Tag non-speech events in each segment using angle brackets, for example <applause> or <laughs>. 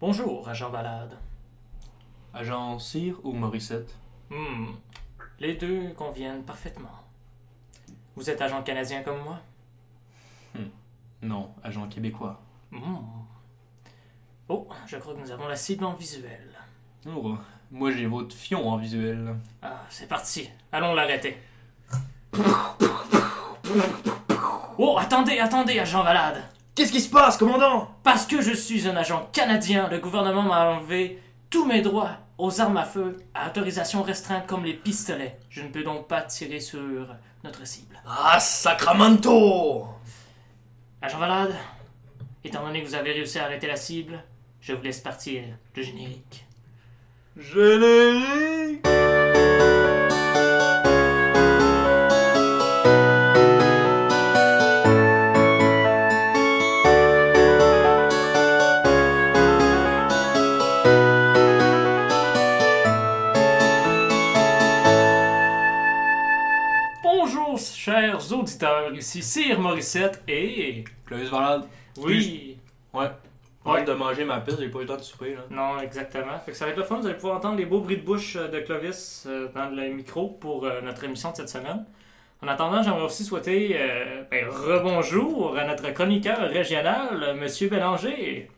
Bonjour, agent Balade. Agent Cyr ou Morissette? Hmm, les deux conviennent parfaitement. Vous êtes agent canadien comme moi? Non, agent québécois. Hmm. Oh, je crois que nous avons la cible en visuel. Oh, moi j'ai votre fion en visuel. Ah, c'est parti. Allons l'arrêter. Oh, attendez, attendez, agent Valade. Qu'est-ce qui se passe, commandant? Parce que je suis un agent canadien, le gouvernement m'a enlevé tous mes droits aux armes à feu à autorisation restreinte comme les pistolets. Je ne peux donc pas tirer sur notre cible. Ah, Sacramento Agent Valade, étant donné que vous avez réussi à arrêter la cible, je vous laisse partir le générique. Générique chers auditeurs, ici Cyr Morissette et. Clovis Valade. Oui! Ouais. Ouais. Ouais. de manger ma piste, j'ai pas eu le temps de souper là. Non, exactement. Fait que ça va être le fun, vous allez pouvoir entendre les beaux bruits de bouche euh, de Clovis euh, dans le micro pour euh, notre émission de cette semaine. En attendant, j'aimerais aussi souhaiter euh, ben, rebonjour à notre chroniqueur régional, Monsieur Bélanger.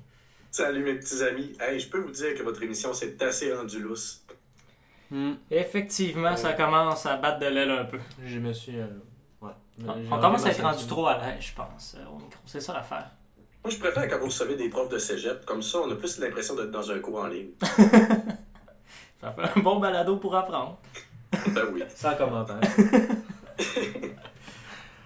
Salut mes petits amis. Hey, je peux vous dire que votre émission s'est assez rendue lousse. Hmm, Effectivement, ça commence à battre de l'aile un peu. je me suis. Ouais. On, commence à être rendu trop à l'aise, je pense, euh, au micro. C'est ça l'affaire. Moi, je préfère quand vous recevez des profs de cégep. Comme ça, on a plus l'impression d'être dans un cours en ligne. <laughs> Ça fait un bon balado pour apprendre. Ben oui. Sans commentaire. <laughs>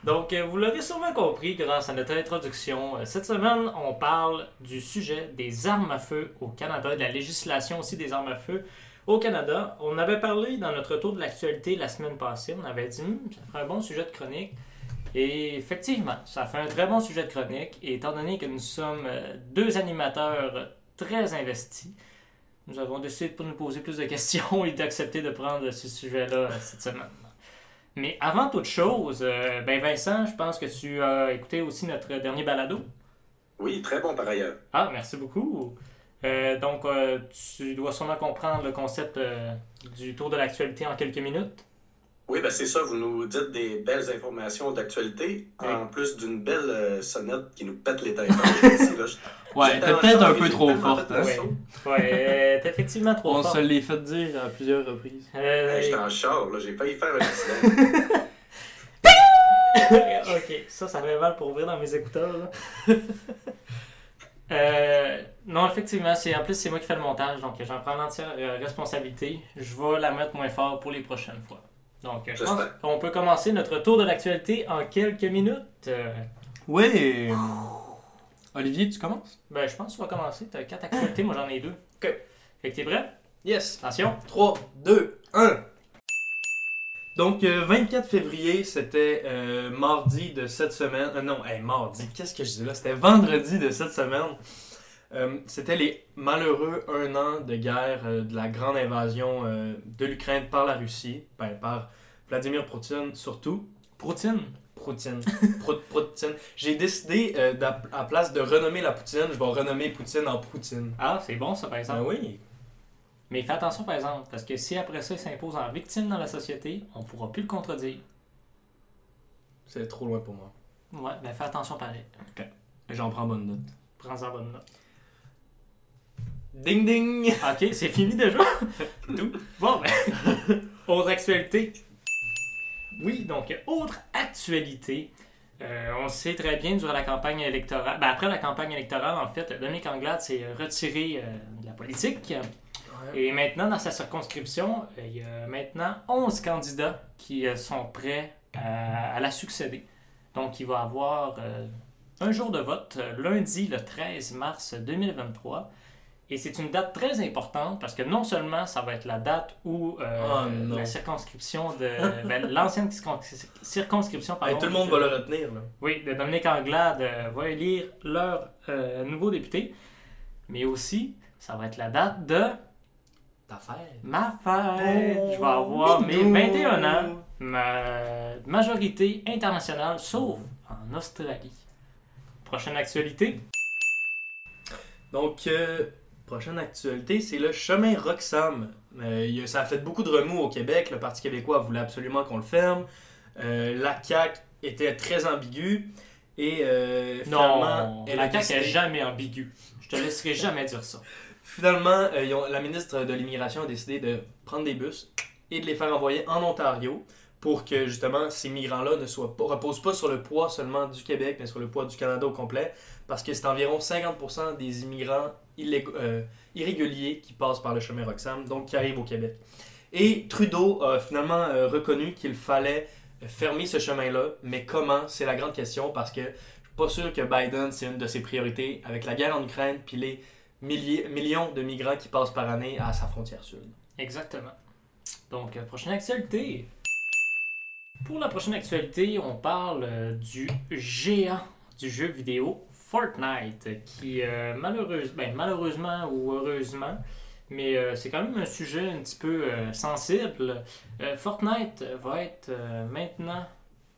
Donc, euh, vous l'aurez sûrement compris grâce à notre introduction. euh, Cette semaine, on parle du sujet des armes à feu au Canada, de la législation aussi des armes à feu au Canada. On avait parlé dans notre tour de l'actualité la semaine passée. On avait dit, Hum, ça ferait un bon sujet de chronique. Et effectivement, ça fait un très bon sujet de chronique. Et étant donné que nous sommes euh, deux animateurs très investis, nous avons décidé de nous poser plus de questions <laughs> et d'accepter de prendre ce sujet-là cette semaine. Mais avant toute chose, euh, ben Vincent, je pense que tu as écouté aussi notre dernier balado. Oui, très bon par ailleurs. Ah, merci beaucoup. Euh, donc, euh, tu dois sûrement comprendre le concept euh, du tour de l'actualité en quelques minutes. Oui, ben c'est ça. Vous nous dites des belles informations d'actualité, Oui. en plus d'une belle euh, sonnette qui nous pète les <laughs> je- Ouais, t'es peut-être un peu trop forte. Hein? Ouais. euh, t'es effectivement trop On fort. se l'est fait dire à plusieurs reprises. Euh, Hey, J'étais en char, là, j'ai failli faire un accident. <laughs> <laughs> ok, ça, ça fait mal pour ouvrir dans mes écouteurs. là. Euh, non, effectivement, c'est en plus c'est moi qui fais le montage, donc j'en prends l'entière euh, responsabilité. Je vais la mettre moins fort pour les prochaines fois. Donc, euh, je pense qu'on peut commencer notre tour de l'actualité en quelques minutes. Euh, Ouais. Olivier, tu commences? Ben, je pense que tu vas commencer. Tu as quatre actualités, moi j'en ai deux. Ok. Fait que t'es prêt? Yes. Attention. 3, 2, 1. Donc, euh, 24 février, c'était euh, mardi de cette semaine. Euh, non, hey, mardi, qu'est-ce que je dis là? C'était vendredi de cette semaine. Euh, c'était les malheureux un an de guerre de la grande invasion de l'Ukraine par la Russie, ben, par Vladimir Poutine surtout. Poutine? Poutine. Poutine. J'ai décidé, à place de renommer la Poutine, je vais renommer Poutine en Poutine. Ah, c'est bon ça par exemple. oui, Mais fais attention par exemple, parce que si après ça il s'impose en victime dans la société, on pourra plus le contredire. c'est trop loin pour moi. Ouais, ben fais attention pareil. J'en prends bonne note. Prends-en bonne note. Ding ding! Ok, c'est fini déjà. <laughs> Tout. Bon, ben, <laughs> autre actualité. Oui, donc, autre actualité. Euh, on sait très bien durant la campagne électorale, ben, après la campagne électorale, en fait, Dominique Anglade s'est retiré euh, de la politique. Et maintenant, dans sa circonscription, euh, il y a maintenant 11 candidats qui euh, sont prêts à, à la succéder. Donc, il va avoir euh, un jour de vote, euh, lundi le 13 mars 2023. Et c'est une date très importante parce que non seulement ça va être la date où euh, Oh, non. la circonscription de. <laughs> ben, l'ancienne circon- circonscription, pardon. Hey, tout le monde va le retenir, là. Oui, de Dominique Anglade euh, va élire leur euh, nouveau député. Mais aussi, ça va être la date de Ta fête. ma fête. Je vais avoir mes 21 ans, ma majorité internationale, sauf en Australie. Prochaine actualité. Donc, euh, Prochaine actualité, c'est le chemin Roxham. Euh, ça a fait beaucoup de remous au Québec. Le Parti québécois voulait absolument qu'on le ferme. Euh, la CAQ était très ambiguë. Et euh, finalement, elle la CAQ est décidé- jamais ambiguë. Je te laisserai jamais dire ça. Finalement, euh, la ministre de l'Immigration a décidé de prendre des bus et de les faire envoyer en Ontario pour que justement ces migrants-là ne soient pas, reposent pas sur le poids seulement du Québec, mais sur le poids du Canada au complet, parce que c'est environ 50% des immigrants euh, irréguliers qui passent par le chemin Roxham, donc qui arrivent au Québec. Et Trudeau a finalement euh, reconnu qu'il fallait fermer ce chemin-là, mais comment C'est la grande question, parce que je suis pas sûr que Biden, c'est une de ses priorités, avec la guerre en Ukraine, puis les milliers, millions de migrants qui passent par année à sa frontière sud. Exactement. Donc, euh, prochaine actualité. Pour la prochaine actualité, on parle euh, du géant du jeu vidéo Fortnite, qui euh, malheureuse- ben, malheureusement ou heureusement, mais c'est quand même un sujet un petit peu sensible. Fortnite va être maintenant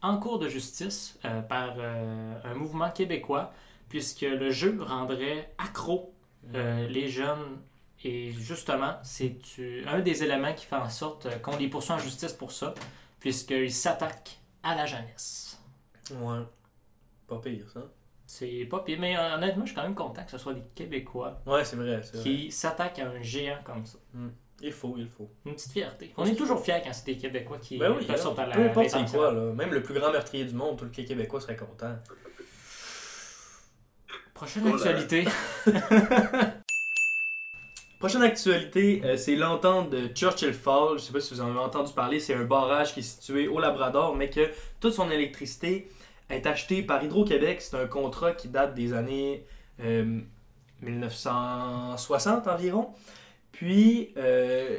en cours de justice par un mouvement québécois, puisque le jeu rendrait accro euh, les jeunes et justement, c'est un des éléments qui fait en sorte qu'on les poursuit en justice pour ça, puisqu'ils s'attaquent à la jeunesse? Ouais. Pas pire, ça. C'est pas pire, mais honnêtement, je suis quand même content que ce soit des Québécois Ouais, c'est vrai. qui s'attaquent à un géant comme ça. Il faut, il faut. Une petite fierté. On est toujours fiers quand c'est des Québécois qui Ben oui, euh, sautent à la peu importe c'est quoi, là. Même le plus grand meurtrier du monde, tout le Québécois serait content. Prochaine Oh actualité. <laughs> Prochaine actualité, euh, c'est l'entente de Churchill Falls. Je sais pas si vous en avez entendu parler. C'est un barrage qui est situé au Labrador, mais que toute son électricité est achetée par Hydro-Québec. C'est un contrat qui date des années euh, 1960 environ. Puis, euh,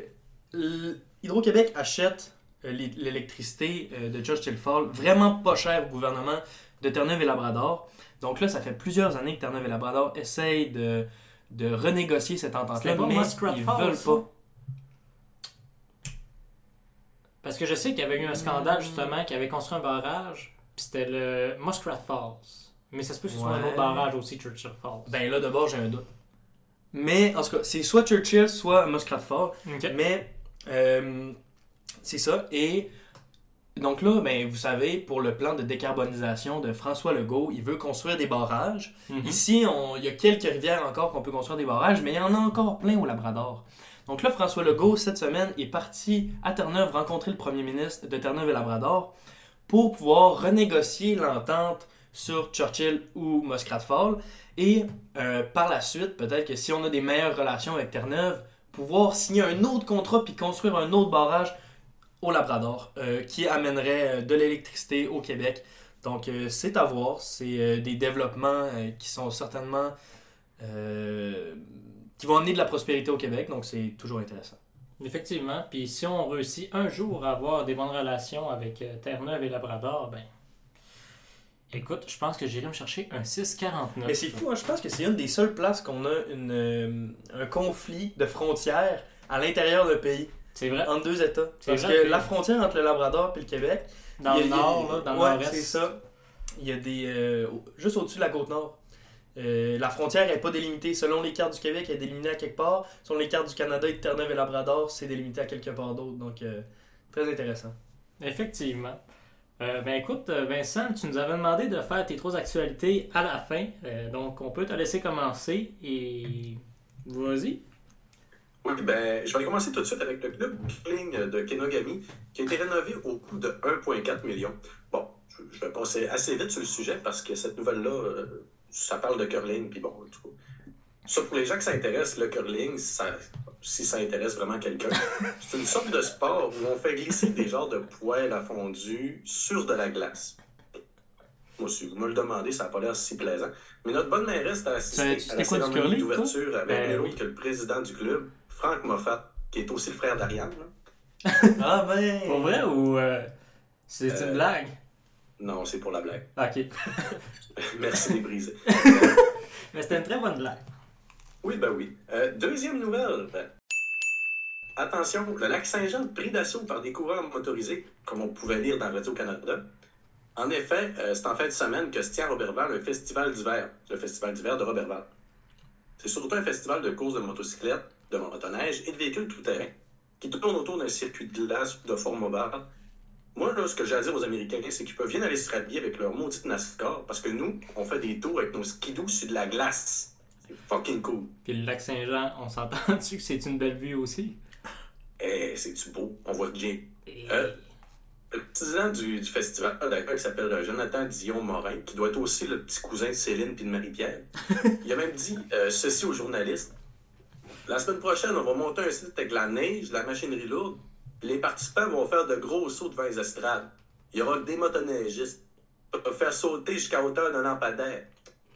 Hydro-Québec achète euh, l'é- l'électricité euh, de Churchill Falls vraiment pas cher au gouvernement de Terre-Neuve et Labrador. Donc là, ça fait plusieurs années que Terre-Neuve et Labrador essayent de, de renégocier cette entente-là, mais ils Falls, veulent pas. Parce que je sais qu'il y avait eu un scandale justement qui avait construit un barrage, puis c'était le Muskrat Falls. Mais ça se peut que ce soit un autre barrage aussi, Churchill Falls. Ben là, d'abord, j'ai un doute. Mais, en tout cas, c'est soit Churchill, soit Muskrat Falls. Mais, euh, c'est ça. Et donc là, ben, vous savez, pour le plan de décarbonisation de François Legault, il veut construire des barrages. Mhm. Ici, on- il y a quelques rivières encore qu'on peut construire des barrages, mais il y en a encore plein au Labrador. Donc là, François Legault, cette semaine, est parti à Terre-Neuve rencontrer le premier ministre de Terre-Neuve et Labrador pour pouvoir renégocier l'entente sur Churchill ou Muskrat Falls. Et euh, par la suite, peut-être que si on a des meilleures relations avec Terre-Neuve, pouvoir signer un autre contrat puis construire un autre barrage au Labrador euh, qui amènerait euh, de l'électricité au Québec. Donc euh, c'est à voir. C'est des développements qui sont certainement qui vont amener de la prospérité au Québec. Donc c'est toujours intéressant. Effectivement. Puis si on réussit un jour à avoir des bonnes relations avec Terre-Neuve et Labrador, ben. Écoute, je pense que j'irai me chercher un 649. Mais c'est fou, hein, je pense que c'est une des seules places qu'on a une, euh, un conflit de frontières à l'intérieur d'un pays, C'est vrai? entre deux États. Parce vrai, que la frontière entre le Labrador et le Québec, Dans le a- nord, là, dans le nord-est. c'est ça. Il y a des. euh, juste au-dessus de la côte nord. Euh, la frontière n'est pas délimitée. Selon les cartes du Québec, elle est délimitée à quelque part. Selon les cartes du Canada et de Terre-Neuve et Labrador, c'est délimité à quelque part d'autre. Donc, euh, très intéressant. Effectivement. Euh, ben écoute, Vincent, tu nous avais demandé de faire tes trois actualités à la fin. Donc, on peut te laisser commencer et. Vas-y. Oui, ben, je vais commencer tout de suite avec le club curling de Kenogami qui a été rénové au coût de 1,4 million. Bon, je, vais passer assez vite sur le sujet parce que cette nouvelle-là, euh, ça parle de curling, puis bon, tout cas. Ça, pour les gens qui s'intéressent, le curling, ça- si ça intéresse vraiment quelqu'un, <laughs> c'est une sorte de sport où on fait glisser des genres de poêles à fondu sur de la glace. Moi, si vous me le demandez, ça n'a pas l'air si plaisant. Mais notre bonne mairesse a assisté à la du cérémonie d'ouverture avec Ben oui. que le président du club, Franck Moffat, qui est aussi le frère d'Ariane. là. <laughs> Ah ben! Pour vrai ou. euh, c'est une Euh, blague? Non, c'est pour la blague. Ok. <laughs> Merci les briser. <laughs> Mais c'était une très bonne blague. Oui, ben oui. Euh, deuxième nouvelle. Attention, le lac Saint-Jean pris d'assaut par des coureurs motorisés, comme on pouvait lire dans Radio-Canada. En effet, euh, c'est en fin de semaine que se tient à Roberval un festival d'hiver, le festival d'hiver de Roberval. C'est surtout un festival de courses de motocyclettes, de motoneige et de véhicules tout-terrain qui tourne autour d'un circuit de glace de forme ovale. Moi, là, ce que j'ai à dire aux Américains, c'est qu'ils peuvent bien aller se rhabiller avec leur maudite NASCAR parce que nous, on fait des tours avec nos skidoo sur de la glace. C'est fucking cool. Puis le lac Saint-Jean, on s'entend-tu que c'est une belle vue aussi? Eh, c'est-tu beau? On voit bien. Et- Euh, Le président du, du festival, d'accord, il s'appelle Jonathan Dion-Morin, qui doit être aussi le petit cousin de Céline puis de Marie-Pierre. <laughs> il a même dit euh, ceci aux journalistes. La semaine prochaine, on va monter un site avec la neige, la machinerie lourde. Les participants vont faire de gros sauts devant les estrades. Il y aura des motoneigistes. Faire sauter jusqu'à hauteur d'un lampadaire.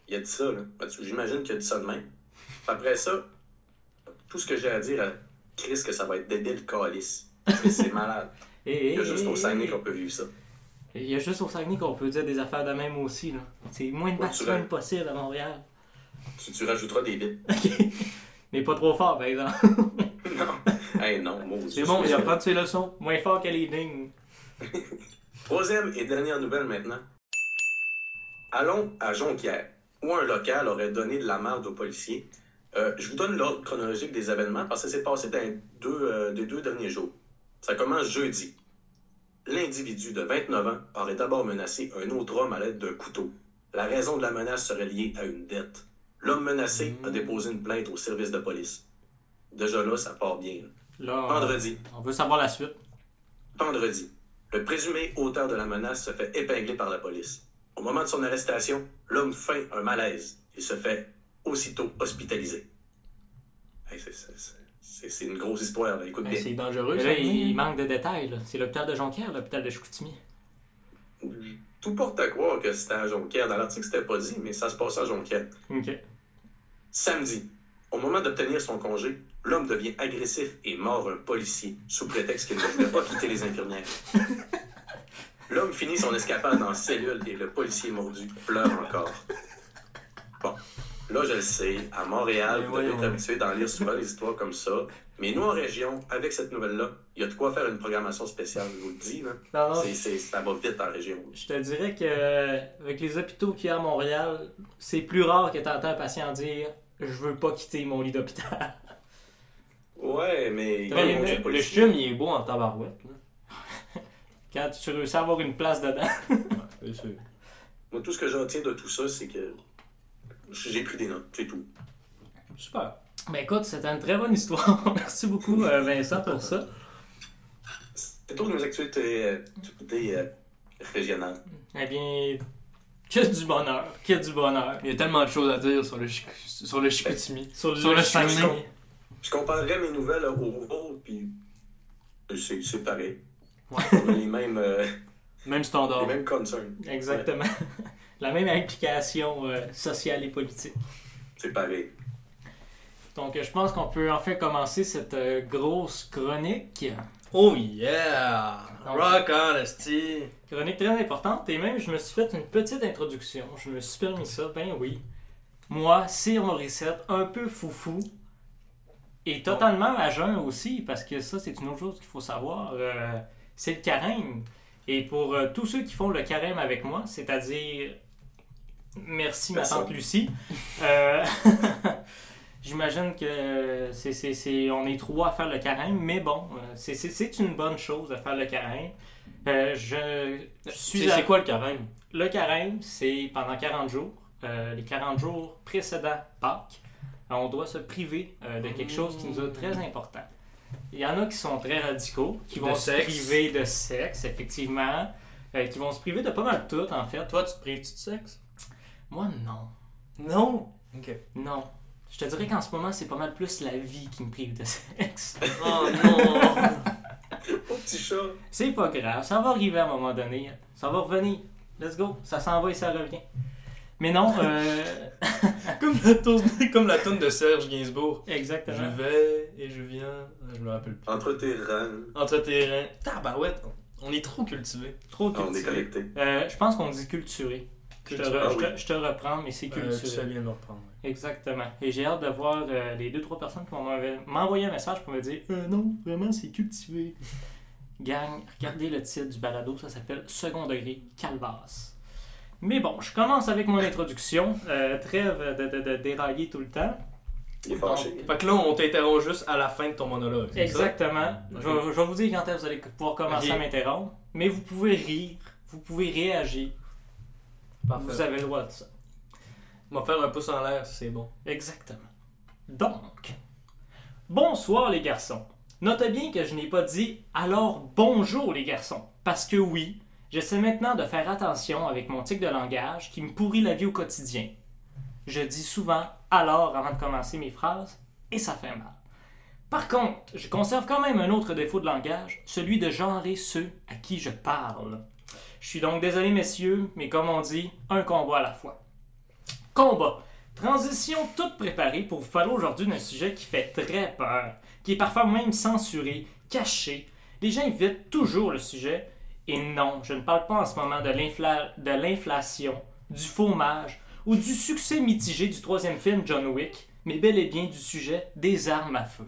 Il a dit ça, là. Que J'imagine qu'il a dit ça de même. Après ça, tout ce que j'ai à dire à Chris, que ça va être débile calice. C'est- <laughs> malade. et- Il y a juste au Saguenay qu'on peut vivre ça. Il y a juste au Saguenay qu'on peut dire des affaires de même aussi. là. C'est moins de Ouais, possible à Montréal. Tu, tu rajouteras des bits. <laughs> Mais pas trop fort, par exemple. <laughs> non. Hey, non. C'est bon, il apprend de ses leçons. Moins fort les lignes. <laughs> Troisième et dernière nouvelle maintenant. Allons à Jonquière, où un local aurait donné de la merde aux policiers. Euh, je vous donne l'ordre chronologique des événements parce que ça s'est passé dans les deux, euh, des deux derniers jours. Ça commence jeudi. L'individu de 29 ans aurait d'abord menacé un autre homme à l'aide d'un couteau. La raison de la menace serait liée à une dette. L'homme menacé a déposé une plainte au service de police. Déjà là, ça part bien. là. Vendredi. on veut savoir la suite. Vendredi, le présumé auteur de la menace se fait épingler par la police. Au moment de son arrestation, l'homme feint un malaise et se fait aussitôt hospitaliser. Hey, c'est- une grosse histoire, là. écoute c'est dangereux, Mais ça. là, il, il manque de détails. C'est l'hôpital de Jonquière, l'hôpital de Chicoutimi. Tout porte à croire que c'était à Jonquière. Dans l'article, c'était pas dit, mais ça se passe à Jonquière. OK. Samedi, au moment d'obtenir son congé, l'homme devient agressif et mord un policier sous prétexte qu'il ne voulait pas quitter les infirmières. L'homme finit son escapade en cellule et le policier mordu pleure encore. Bon, là je le sais, à Montréal, vous devez être habitué d'en lire souvent des histoires comme ça. Mais nous en région, avec cette nouvelle-là, il y a de quoi faire une programmation spéciale, je vous le dis. Là. Non, non, C'est- c'est- ça va vite en région. je te dirais que euh, avec les hôpitaux qu'il y a à Montréal, c'est plus rare que tu entends un patient dire Je veux pas quitter mon lit d'hôpital. Ouais, mais... Le chum, il est beau en tabarouette. là. <laughs> Quand tu réussis à avoir une place dedans. Sûr. Moi, tout ce que j'en tiens de tout ça, c'est que j'ai pris des notes, c'est tout. Super. Ben écoute, c'était une très bonne histoire. <laughs> Merci beaucoup, euh, Vincent, pour ça. C'est tout de nos actualités, euh, euh, régionales. Eh bien, que du bonheur, que du bonheur. Il y a tellement de choses à dire sur le, Chic- sur le Chicoutimi. Sur <laughs> Sur le Saguenay. Je comparerais mes nouvelles aux vôtres, puis c'est pareil. On a les mêmes, euh, Même standard. les mêmes concerns. Exactement. <laughs> La même implication euh, sociale et politique. C'est pareil. Donc, euh, je pense qu'on peut enfin commencer cette euh, grosse chronique. Oh yeah! Rock honesty! Chronique très importante. Et même, je me suis fait une petite introduction. Je me suis permis ça, ben oui. Moi, Sir Morissette, un peu foufou. Et totalement à jeun aussi, parce que ça, c'est une autre chose qu'il faut savoir. euh, c'est le carême. Et pour euh, tous ceux qui font le carême avec moi, c'est-à-dire. Merci, ma tante Lucie. Euh, <laughs> J'imagine que c'est, c'est- c'est- on est trois à faire le carême, mais bon, euh, c'est, c'est- c'est une bonne chose de faire le carême. Euh, je, je suis C'est à- c'est quoi le carême? le carême, c'est pendant 40 jours. Euh, les 40 jours précédents Pâques, on doit se priver euh, de quelque chose qui nous est très important. Il y en a qui sont très radicaux, qui De vont se sexe. priver de sexe, effectivement, qui vont se priver de pas mal de tout, en fait. Toi, tu te prives-tu de sexe? Moi, non. Non! Ok. Non. Je te dirais qu'en ce moment, c'est pas mal plus la vie qui me prive de sexe. <laughs> Oh non! <laughs> Oh, petit chat! C'est pas grave, ça va arriver à un moment donné. Ça va revenir. Let's go. Ça s'en va et ça revient. Mais non, euh... <laughs> comme, la tourne, comme la tourne de Serge Gainsbourg. exactement. Je vais et je viens. Je me rappelle plus. Entre tes rangs, Entre tes reins. Tabarouette! On est trop cultivés. Trop on est cultivé. connectés. Euh, je pense qu'on dit culturé. Je te, Culturé, ah je te- oui. je te reprends, mais c'est Euh, tu culturé. bien de me reprendre. Exactement. Et j'ai hâte de voir euh, les deux, trois personnes qui vont m'envoyer- m'envoyer un message pour me dire euh, non, vraiment, c'est cultivé. <laughs> Gang, regardez le titre du balado, ça s'appelle Second degré Calvas. Mais bon, je commence avec mon introduction. Euh, trêve de, de- de dérailler tout le temps. Il est fâché. Fait que là, on t'interrompt juste à la fin de ton monologue. ça? Exactement. Je, vais- je vais vous dire quand est-ce que vous allez pouvoir commencer à m'interrompre. Mais vous pouvez rire, vous pouvez réagir. Parfait. Vous avez le droit de ça. On va faire un pouce en l'air si c'est bon. Exactement. Donc, bonsoir les garçons. Notez bien que je n'ai pas dit alors bonjour les garçons. Parce que oui, j'essaie maintenant de faire attention avec mon tic de langage qui me pourrit la vie au quotidien. Je dis souvent alors avant de commencer mes phrases et ça fait mal. Par contre, je conserve quand même un autre défaut de langage, celui de genrer ceux à qui je parle. Je suis donc désolé messieurs, mais comme on dit, un combat à la fois. Combat. Transition toute préparée pour vous parler aujourd'hui d'un sujet qui fait très peur, qui est parfois même censuré, caché. Les gens évitent toujours le sujet. Et non, je ne parle pas en ce moment de l'infla- de l'inflation, du fromage ou du succès mitigé du troisième film John Wick, mais bel et bien du sujet des armes à feu.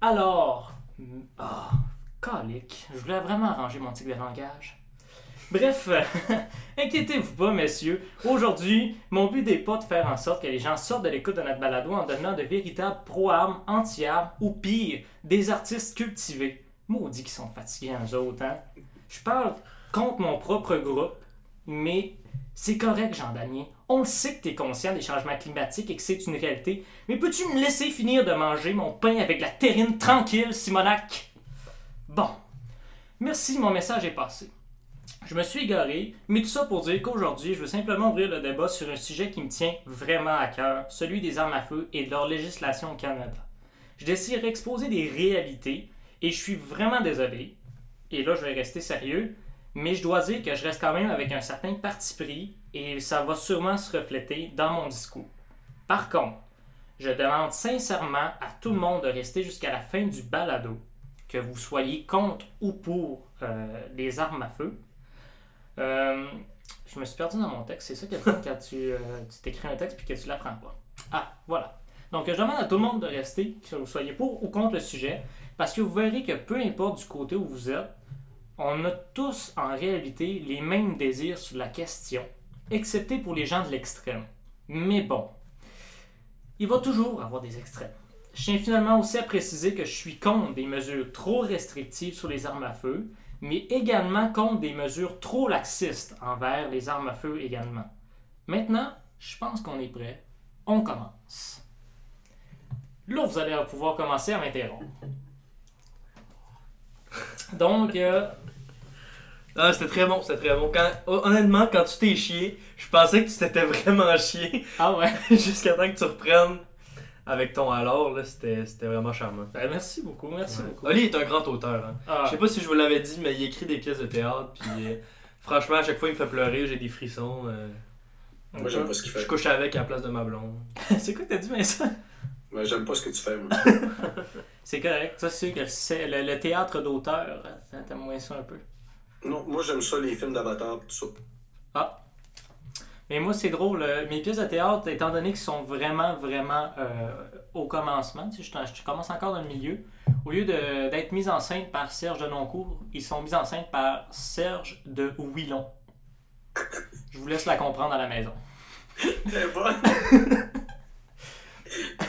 Alors, ah, calique, je voulais vraiment arranger mon tic de langage. Bref, <laughs> inquiétez-vous pas, messieurs. Aujourd'hui, mon but n'est pas de faire en sorte que les gens sortent de l'écoute de notre balado en devenant de véritables pro-armes, anti-armes ou pire, des artistes cultivés. Maudits qui sont fatigués, eux autres, hein? Je parle contre mon propre groupe, mais c'est correct, Jean Damien. On le sait que tu es conscient des changements climatiques et que c'est une réalité, mais peux-tu me laisser finir de manger mon pain avec la terrine tranquille, Simonac? Bon. Merci, mon message est passé. Je me suis égaré, mais tout ça pour dire qu'aujourd'hui, je veux simplement ouvrir le débat sur un sujet qui me tient vraiment à cœur, celui des armes à feu et de leur législation au Canada. Je décide d'exposer des réalités et je suis vraiment désolé, et là je vais rester sérieux, mais je dois dire que je reste quand même avec un certain parti pris et ça va sûrement se refléter dans mon discours. Par contre, je demande sincèrement à tout le monde de rester jusqu'à la fin du balado, que vous soyez contre ou pour euh, les armes à feu. Euh, je me suis perdu dans mon texte. C'est ça qui est le <laughs> fun quand tu euh, tu t'écris un texte puis que tu l'apprends pas. Ah, voilà. Donc, je demande à tout le monde de rester, que vous soyez pour ou contre le sujet, parce que vous verrez que peu importe du côté où vous êtes, on a tous en réalité les mêmes désirs sur la question, excepté pour les gens de l'extrême. Mais bon, il va toujours avoir des extrêmes. Je tiens finalement aussi à préciser que je suis contre des mesures trop restrictives sur les armes à feu, mais également contre des mesures trop laxistes envers les armes à feu également. Maintenant, je pense qu'on est prêt. On commence. Là, vous allez pouvoir commencer à m'interrompre. Donc, euh, Ah, c'était très bon, c'était très bon. Quand, honnêtement, quand tu t'es chié, je pensais que tu t'étais vraiment chié ah ouais. <laughs> jusqu'à temps que tu reprennes avec ton alors, là, c'était c'était vraiment charmant. Ben, merci beaucoup, merci Ouais. beaucoup. Oli est un grand auteur. Hein. Ah, Je sais pas si je vous l'avais dit, mais il écrit des pièces de théâtre. Puis euh, franchement, à chaque fois, il me fait pleurer. J'ai des frissons. euh, Moi, j'aime pas ce qu'il je fait. couche avec à la place de ma blonde. <laughs> c'est quoi que t'as dit, Vincent? Moi, j'aime pas ce que tu fais, moi. <laughs> C'est correct. Ça, c'est sûr que c'est- le, le théâtre d'auteur, hein, t'aimes moins ça un peu. Non, moi, j'aime ça, les films d'Avatar, tout ça. Ah. Mais moi, c'est drôle. euh, Mes pièces de théâtre, étant donné qu'ils sont vraiment, vraiment euh, au commencement, tu sais, je, je commence encore dans le milieu, au lieu d'être mis en scène par Serge de Noncourt, ils sont mis en scène par Serge de Willon. Je vous laisse la comprendre à la maison. Eh, bonne! <laughs>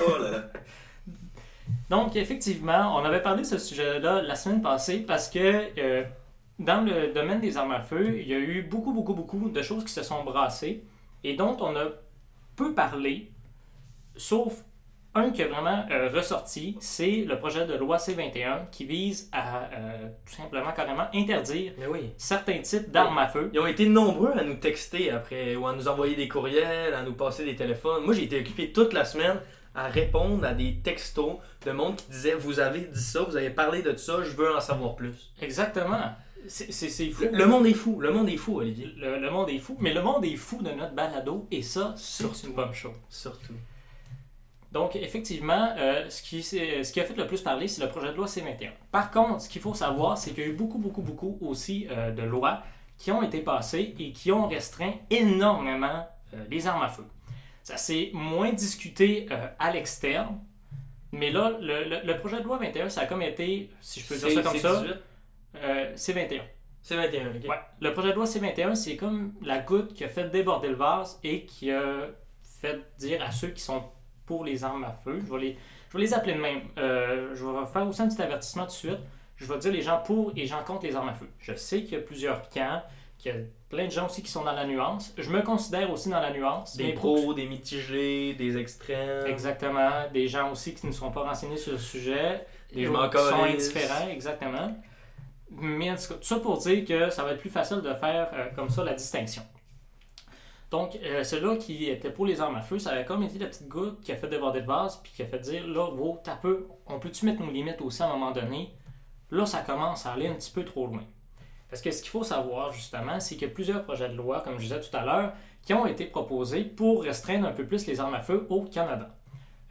oh là là. Donc, effectivement, on avait parlé de ce sujet-là la semaine passée parce que euh, dans le domaine des armes à feu, il y a eu beaucoup, beaucoup, beaucoup de choses qui se sont brassées et dont on a peu parlé, sauf un qui a vraiment euh, ressorti, c'est le projet de loi C-21 qui vise à euh, tout simplement carrément interdire oui. certains types d'armes à feu. Ils ont été nombreux à nous texter après, ou à nous envoyer des courriels, à nous passer des téléphones. Moi, j'ai été occupé toute la semaine à répondre à des textos de monde qui disait Vous avez dit ça, vous avez parlé de ça, je veux en savoir plus. Exactement. C'est fou. Le, le monde est fou, le monde est fou, Olivier. Le- le monde est fou, mais le monde est fou de notre balado et ça, c'est Surtout. une bonne chose. Surtout. Donc, effectivement, euh, ce, qui, s'est- ce qui a fait le plus parler, c'est le projet de loi C-21. Par contre, ce qu'il faut savoir, c'est qu'il y a eu beaucoup, beaucoup, beaucoup aussi euh, de lois qui ont été passées et qui ont restreint énormément euh, les armes à feu. Ça s'est moins discuté à l'externe, mais là, le projet de loi 21, ça a comme été, si je peux dire ça comme ça, euh, C-21. C'est 21, ok. Ouais. Le projet de loi C-21, c'est comme la goutte qui a fait déborder le vase et qui a fait dire à ceux qui sont pour les armes à feu. Je vais les, je vais les appeler de même. Euh, je vais faire aussi un petit avertissement tout de suite. Je vais dire les gens pour et les gens contre les armes à feu. Je sais qu'il y a plusieurs camps, qu'il y a plein de gens aussi qui sont dans la nuance. Je me considère aussi dans la nuance. Des pour- pros, des mitigés, des extrêmes. Exactement. Des gens aussi qui ne sont pas renseignés sur le sujet. Des m'en qui sont indifférents, exactement. Mais en tout cas, tout ça pour dire que ça va être plus facile de faire euh, comme ça la distinction. Donc, euh, celui-là qui était pour les armes à feu, ça a comme été la petite goutte qui a fait déborder le vase, puis qui a fait dire là, wow, t'as peu, on peut-tu mettre nos limites aussi à un moment donné? Là, ça commence à aller un petit peu trop loin. Parce que ce qu'il faut savoir, justement, c'est qu'il y a plusieurs projets de loi, comme je disais tout à l'heure, qui ont été proposés pour restreindre un peu plus les armes à feu au Canada.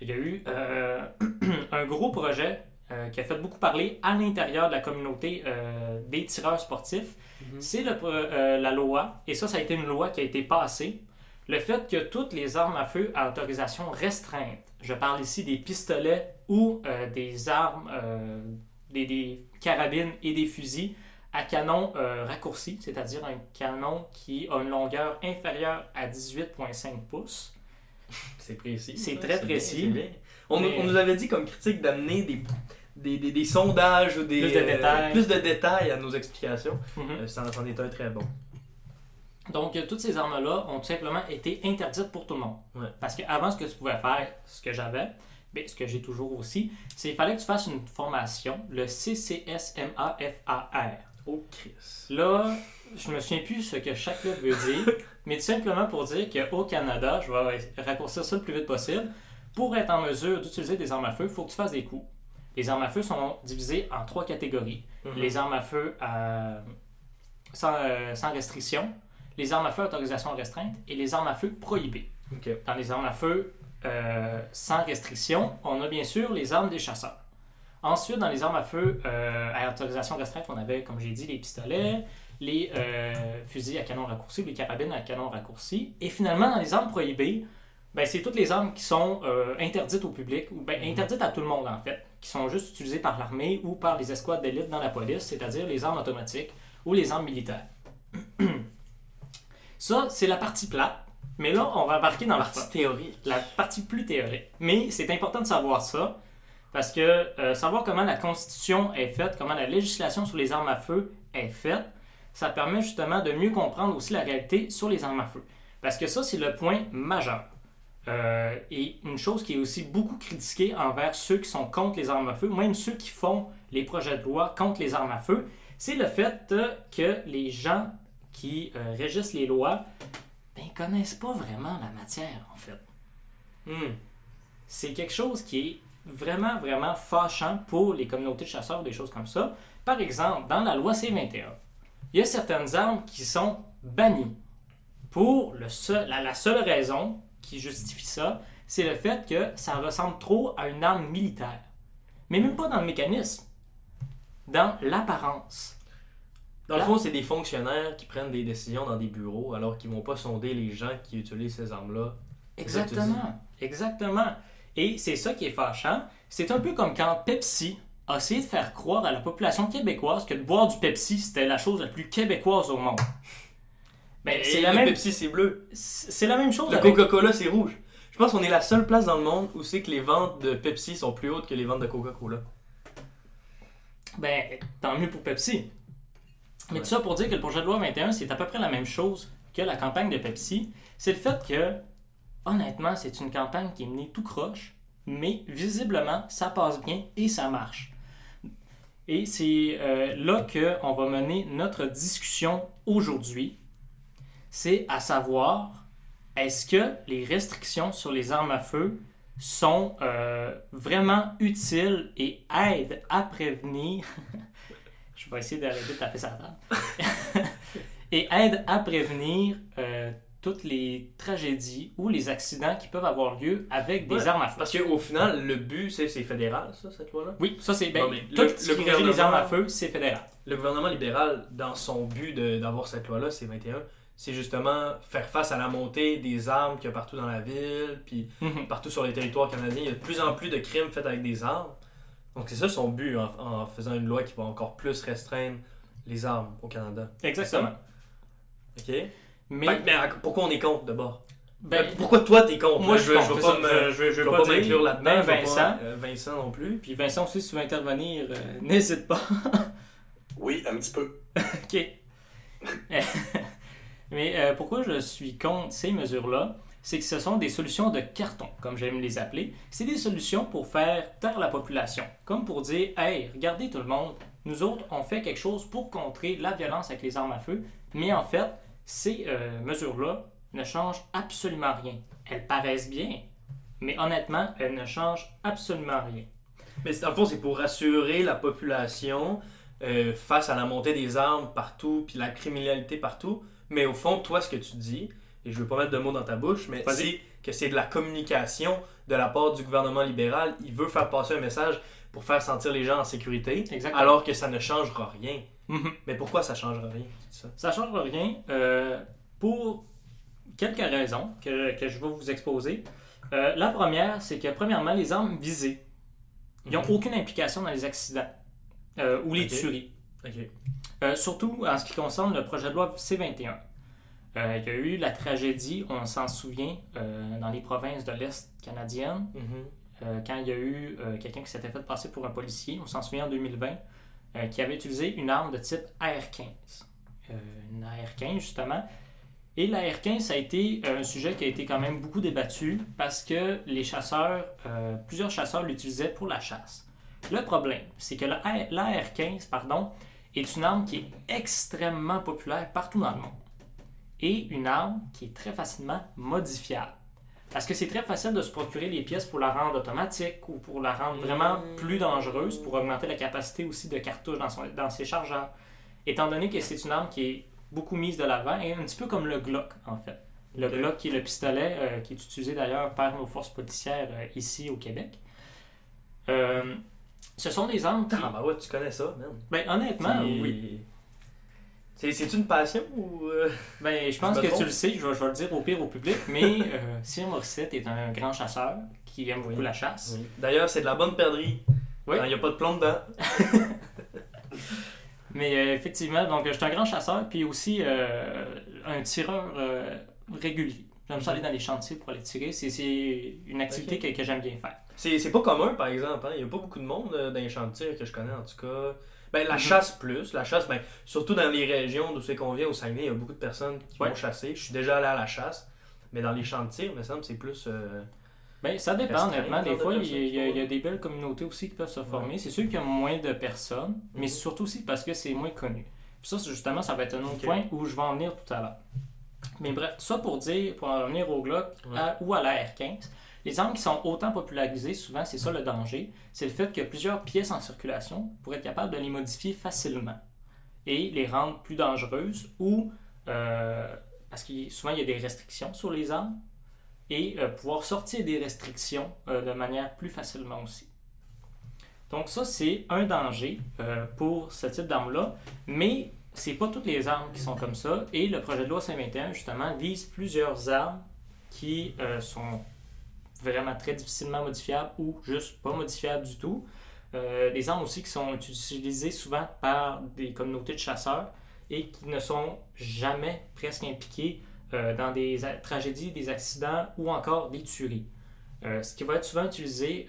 Il y a eu euh, <clears throat> un gros projet euh, qui a fait beaucoup parler à l'intérieur de la communauté euh, des tireurs sportifs. Mhm. C'est euh, la loi, et ça, ça a été une loi qui a été passée, le fait que toutes les armes à feu à autorisation restreinte, je parle ici des pistolets ou des armes, des, des carabines et des fusils à canon raccourci, c'est-à-dire un canon qui a une longueur inférieure à 18,5 pouces. C'est précis. C'est très précis. bien. On, Mais- on nous avait dit comme critique d'amener des, des, des, des sondages ou des, Plus de euh, détails. plus de détails à nos explications. Mhm. Euh, ça en est un très bon. Donc, euh, toutes ces armes-là ont tout simplement été interdites pour tout le monde. Ouais. Parce qu'avant, ce que tu pouvais faire, ce que j'avais, ben, ce que j'ai toujours aussi, c'est qu'il fallait que tu fasses une formation, le CCSMAFAR. Oh, Chris. Là, je me souviens plus ce que chaque lettre veut dire, <laughs> mais tout simplement pour dire qu'au Canada, je vais raccourcir ça le plus vite possible, pour être en mesure d'utiliser des armes à feu, il faut que tu fasses des coups. Les armes à feu sont divisées en trois catégories Mhm. les armes à feu sans, euh, sans restriction, les armes à feu à autorisation restreinte et les armes à feu prohibées. Dans les armes à feu euh, sans restriction, on a bien sûr les armes des chasseurs. Ensuite, dans les armes à feu euh, à autorisation restreinte, on avait, comme j'ai dit, les pistolets, les euh, fusils à canon raccourci, les carabines à canon raccourci. Et finalement, dans les armes prohibées, ben, c'est toutes les armes qui sont euh, interdites au public, ou ben, interdites à tout le monde en fait, qui sont juste utilisées par l'armée ou par les escouades d'élite dans la police, c'est-à-dire les armes automatiques ou les armes militaires. <clears throat> Ça, c'est la partie plate. Mais là, on va embarquer dans la Partie théorique. la partie plus théorique. Mais c'est important de savoir ça, parce que euh, savoir comment la Constitution est faite, comment la législation sur les armes à feu est faite, ça permet justement de mieux comprendre aussi la réalité sur les armes à feu. Parce que ça, c'est le point majeur. Euh, et une chose qui est aussi beaucoup critiquée envers ceux qui sont contre les armes à feu, même ceux qui font les projets de loi contre les armes à feu, c'est le fait euh, que les gens qui euh, régissent les lois ben, connaissent pas vraiment la matière, en fait Hmm. c'est quelque chose qui est vraiment, vraiment fâchant pour les communautés de chasseurs des choses comme ça. Par exemple, dans la loi C-21, il y a certaines armes qui sont bannies. Pour le seul- la, la seule raison qui justifie ça, c'est le fait que ça ressemble trop à une arme militaire. Mais même pas dans le mécanisme, dans l'apparence. Dans le fond, c'est des fonctionnaires qui prennent des décisions dans des bureaux alors qu'ils vont pas sonder les gens qui utilisent ces armes-là. Exactement. Exactement. Et c'est ça qui est fâchant. C'est un peu comme quand Pepsi a essayé de faire croire à la population québécoise que de boire du Pepsi, c'était la chose la plus québécoise au monde. Ben, c'est la le même Pepsi, c'est bleu. c'est la même chose Le avec- Coca-Cola, c'est rouge. Je pense qu'on est la seule place dans le monde où c'est que les ventes de Pepsi sont plus hautes que les ventes de Coca-Cola. Ben, tant mieux pour Pepsi. Mais Ouais. tout ça pour dire que le projet de loi 21, c'est à peu près la même chose que la campagne de Pepsi. C'est le fait que, honnêtement, c'est une campagne qui est menée tout croche, mais visiblement, ça passe bien et ça marche. Et c'est euh, là qu'on va mener notre discussion aujourd'hui. C'est à savoir, est-ce que les restrictions sur les armes à feu sont euh, vraiment utiles et aident à prévenir. <laughs> Je vais essayer d'arrêter de taper sa table. <laughs> et aident à prévenir euh, toutes les tragédies ou les accidents qui peuvent avoir lieu avec des armes à feu. Parce qu'au final, le but, c'est fédéral, ça, cette loi-là? Oui, ça c'est. Non, mais Tout le- ce le qui régit les gouvernement- armes à feu, c'est fédéral. Le gouvernement libéral, dans son but d'avoir cette loi-là, c'est 21, c'est justement faire face à la montée des armes qu'il y a partout dans la ville, puis Mhm. partout sur les territoires canadiens. Il y a de plus en plus de crimes faits avec des armes. Donc c'est ça son but en, en faisant une loi qui va encore plus restreindre les armes au Canada. Exactement. OK? Mais mais pourquoi on est contre d'abord? Ben, Ben, pourquoi toi t'es contre? moi, je, veux- je veux pas me- je, je, je veux pas pas m'inclure là-dedans. ben, Vincent, euh, Vincent non plus. puis Vincent aussi, si tu veux intervenir, euh, n'hésite pas. Oui, un petit peu. <laughs> OK. <laughs> Mais euh, pourquoi je suis contre ces mesures-là? C'est que ce sont des solutions de carton, comme j'aime les appeler. C'est des solutions pour faire taire la population. Comme pour dire, hey, regardez tout le monde, nous autres, on fait quelque chose pour contrer la violence avec les armes à feu. Mais en fait, ces euh, mesures-là ne changent absolument rien. Elles paraissent bien, mais honnêtement, elles ne changent absolument rien. Mais le fond, c'est pour rassurer la population euh, face à la montée des armes partout, puis la criminalité partout. Mais au fond, toi, ce que tu dis, et je veux pas mettre de mots dans ta bouche, mais c'est que c'est de la communication de la part du gouvernement libéral. Il veut faire passer un message pour faire sentir les gens en sécurité, Exactement. alors que ça ne changera rien. Mhm. Mais pourquoi ça changera rien? ça? Ça ne change rien euh, pour quelques raisons que, que je vais vous exposer. Euh, la première, c'est que premièrement, les armes visées, ils n'ont Mhm. aucune implication dans les accidents euh, ou les tueries. Euh, surtout en ce qui concerne le projet de loi C-21. Euh, il y a eu la tragédie, on s'en souvient, euh, dans les provinces de l'Est canadienne, Mhm. euh, quand il y a eu quelqu'un qui s'était fait passer pour un policier, on s'en souvient en 2020, euh, qui avait utilisé une arme de type AR-15. Euh, une AR-15, justement. Et l'AR-15, ça a été un sujet qui a été quand même beaucoup débattu parce que les chasseurs, plusieurs chasseurs l'utilisaient pour la chasse. Le problème, c'est que la- l'AR-15, pardon, est une arme qui est extrêmement populaire partout dans le monde. Et une arme qui est très facilement modifiable. Parce que c'est très facile de se procurer les pièces pour la rendre automatique ou pour la rendre vraiment Mm. plus dangereuse, pour augmenter la capacité aussi de cartouche dans, son- dans ses chargeurs. Étant donné que c'est une arme qui est beaucoup mise de l'avant, et un petit peu comme le Glock, en fait. Le. Glock qui est le pistolet, euh, qui est utilisé d'ailleurs par nos forces policières euh, ici au Québec. Euh, ce sont des qui... Ah, bah ouais, tu connais ça, man. Ben, honnêtement, Puis- oui. C'est, c'est une passion ou. euh, Ben, je pense que tu le sais, je vais, je vais le dire au pire au public, mais euh, <laughs> Cyr Morissette est un grand chasseur qui aime beaucoup Oui. la chasse. D'ailleurs, c'est de la bonne perdrix. Oui. Il n'y a pas de plomb dedans. <laughs> Mais euh, effectivement, donc je suis un grand chasseur, puis aussi euh, un tireur régulier. J'aime ça aller dans les chantiers pour aller tirer. C'est, c'est une activité que, que j'aime bien faire. C'est, pas commun, par exemple. hein. Il n'y a pas beaucoup de monde euh, dans les champs de tir que je connais, en tout cas. Ben, la Mhm. chasse plus. La chasse, ben, surtout dans les régions d'où c'est qu'on vient, au Saguenay, il y a beaucoup de personnes qui Ouais. vont chasser. Je suis déjà allé à la chasse. Mais dans les champs de tir, il me semble que c'est plus. euh, Ben, ça dépend, honnêtement. Des de fois, il y, a- il y a- des belles communautés aussi qui peuvent se former. C'est sûr qu'il y a moins de personnes, mais Mhm. surtout aussi parce que c'est moins connu. Puis ça, justement, ça va être un autre point où je vais en venir tout à l'heure. Mais bref, tout ça pour dire, pour en revenir au Glock Ouais. à- ou à la R15, les armes qui sont autant popularisées, souvent, c'est ça le danger, c'est le fait que plusieurs pièces en circulation pour être capable de les modifier facilement et les rendre plus dangereuses ou euh, parce que souvent il y a des restrictions sur les armes et euh, pouvoir sortir des restrictions euh, de manière plus facilement aussi. Donc ça, c'est un danger pour ce type d'arme-là, mais c'est pas toutes les armes qui sont comme ça, et le projet de loi 521, justement, vise plusieurs armes qui sont vraiment très difficilement modifiables ou juste pas modifiables du tout. Euh, des armes aussi qui sont utilisées souvent par des communautés de chasseurs et qui ne sont jamais presque impliquées euh, dans des tragédies, des accidents ou encore des tueries. Euh, ce qui va être souvent utilisé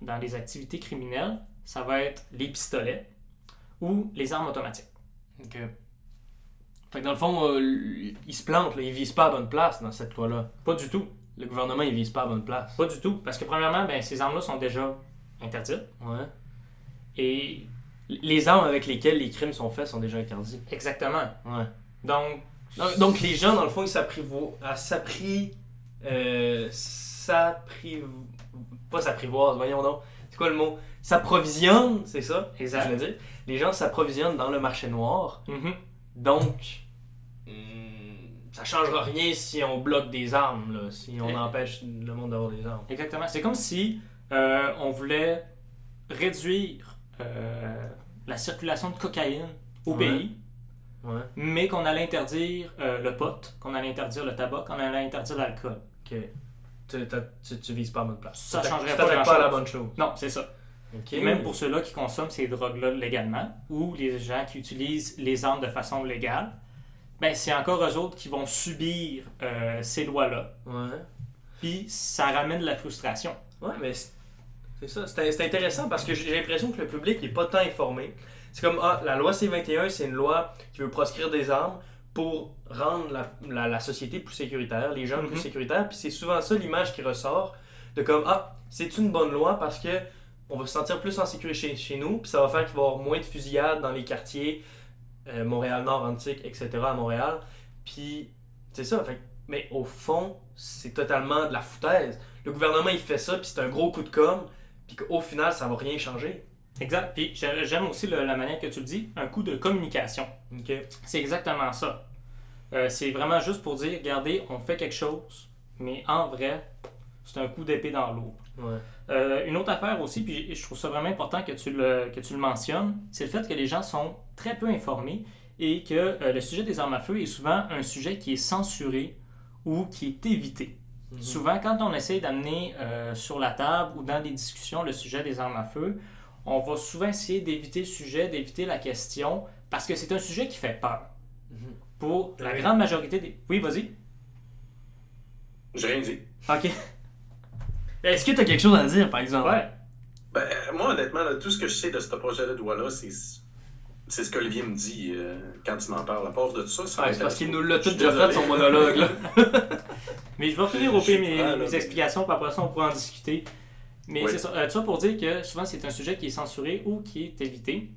dans les activités criminelles, ça va être les pistolets ou les armes automatiques. Ok. Fait que dans le fond, ils se plantent, là, ils visent pas à bonne place dans cette loi-là. Pas du tout. Le gouvernement, il vise pas à bonne place. Pas du tout. Parce que premièrement, ben, ces armes-là sont déjà interdites. Ouais. Et Les armes avec lesquelles les crimes sont faits sont déjà interdits. exactement. Ouais. Donc, Donc, donc, les gens, dans le fond, ils s'apprivoisent. s'appri. Euh, s'appriv... Pas s'apprivoisent, voyons donc. C'est quoi le mot? S'approvisionnent, c'est ça? Que je exact. veux dire. Les gens s'approvisionnent dans le marché noir. Mhm. Donc, ça changera rien si on bloque des armes, là, si on Eh. empêche le monde d'avoir des armes. Exactement. C'est comme si euh, on voulait réduire euh, la circulation de cocaïne au Ouais. pays, Ouais, mais qu'on allait interdire euh, le pot, qu'on allait interdire le tabac, qu'on allait interdire l'alcool. ok. Tu, tu, tu vises pas à bonne place. Ça Tu changerait pas pas la bonne chose. Non, c'est ça. Ok. Et même pour ceux-là qui consomment ces drogues-là légalement, ou les gens qui utilisent les armes de façon légale, ben, c'est encore eux autres qui vont subir euh, ces lois-là. Ouais. Puis ça ramène de la frustration. Ouais, mais c'est ça. C'est intéressant parce que j'ai l'impression que le public n'est pas tant informé. C'est comme, ah, la loi C-21, c'est une loi qui veut proscrire des armes pour rendre la, la- la société plus sécuritaire, les gens plus Mhm. sécuritaires. Puis c'est souvent ça l'image qui ressort de comme, ah, c'est une bonne loi parce que on va se sentir plus en sécurité chez, chez nous, puis ça va faire qu'il va y avoir moins de fusillades dans les quartiers, euh, Montréal-Nord, Antique, etc. à Montréal. Puis c'est ça. Fait, mais au fond, c'est totalement de la foutaise. Le gouvernement, il fait ça, puis c'est un gros coup de com', puis qu'au final, ça va rien changer. Exact. Puis j'ai- j'aime aussi le- la manière que tu le dis, un coup de communication. C'est exactement ça. Euh, c'est vraiment juste pour dire, regardez, on fait quelque chose, mais en vrai, c'est un coup d'épée dans l'eau. Ouais. Euh, une autre affaire aussi, puis je trouve ça vraiment important que tu le, que tu le mentionnes, c'est le fait que les gens sont très peu informés et que euh, le sujet des armes à feu est souvent un sujet qui est censuré ou qui est évité. Mhm. Souvent, quand on essaye d'amener euh, sur la table ou dans des discussions le sujet des armes à feu, on va souvent essayer d'éviter le sujet, d'éviter la question, parce que c'est un sujet qui fait peur. Mhm. Pour la Oui. grande majorité des... Oui, vas-y. J'ai rien dit. OK. <laughs> Est-ce que tu as quelque chose à dire, par exemple? Ouais. Ben, moi, honnêtement, là, tout ce que je sais de ce projet de loi-là, c'est c'est ce qu'Olivier me dit euh, quand il m'en parle. À part de tout ça, ça Ouais, c'est parce qu'il nous l'a tout déjà fait, son monologue. Là. <laughs> <laughs> Mais je vais finir au pire mes, prêt, là, mes mais- explications, puis après ça, on pourra en discuter. Mais Oui. c'est ça. Euh, tout ça pour dire que souvent, c'est un sujet qui est censuré ou qui est évité.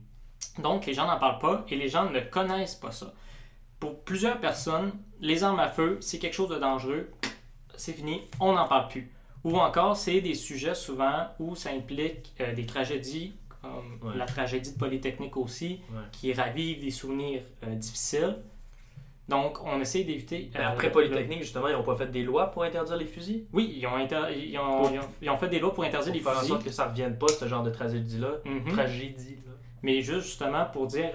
Donc, les gens n'en parlent pas et les gens ne connaissent pas ça. Pour plusieurs personnes, les armes à feu, c'est quelque chose de dangereux. C'est fini, on n'en parle plus. Ou encore, c'est des sujets souvent où ça implique euh, des tragédies, comme Ouais. la tragédie de Polytechnique aussi, Ouais. qui ravive des souvenirs euh, difficiles. Donc, on essaie d'éviter. Mais euh, après le- Polytechnique, justement, ils n'ont pas fait des lois pour interdire les fusils? oui, ils ont, inter- ils ont, Pour- ils ont- ils ont fait des lois pour interdire Pour les faire en fusils. sorte que ça ne revienne pas, ce genre de tragédie-là. Mhm. Tragédie. Mais juste justement pour dire,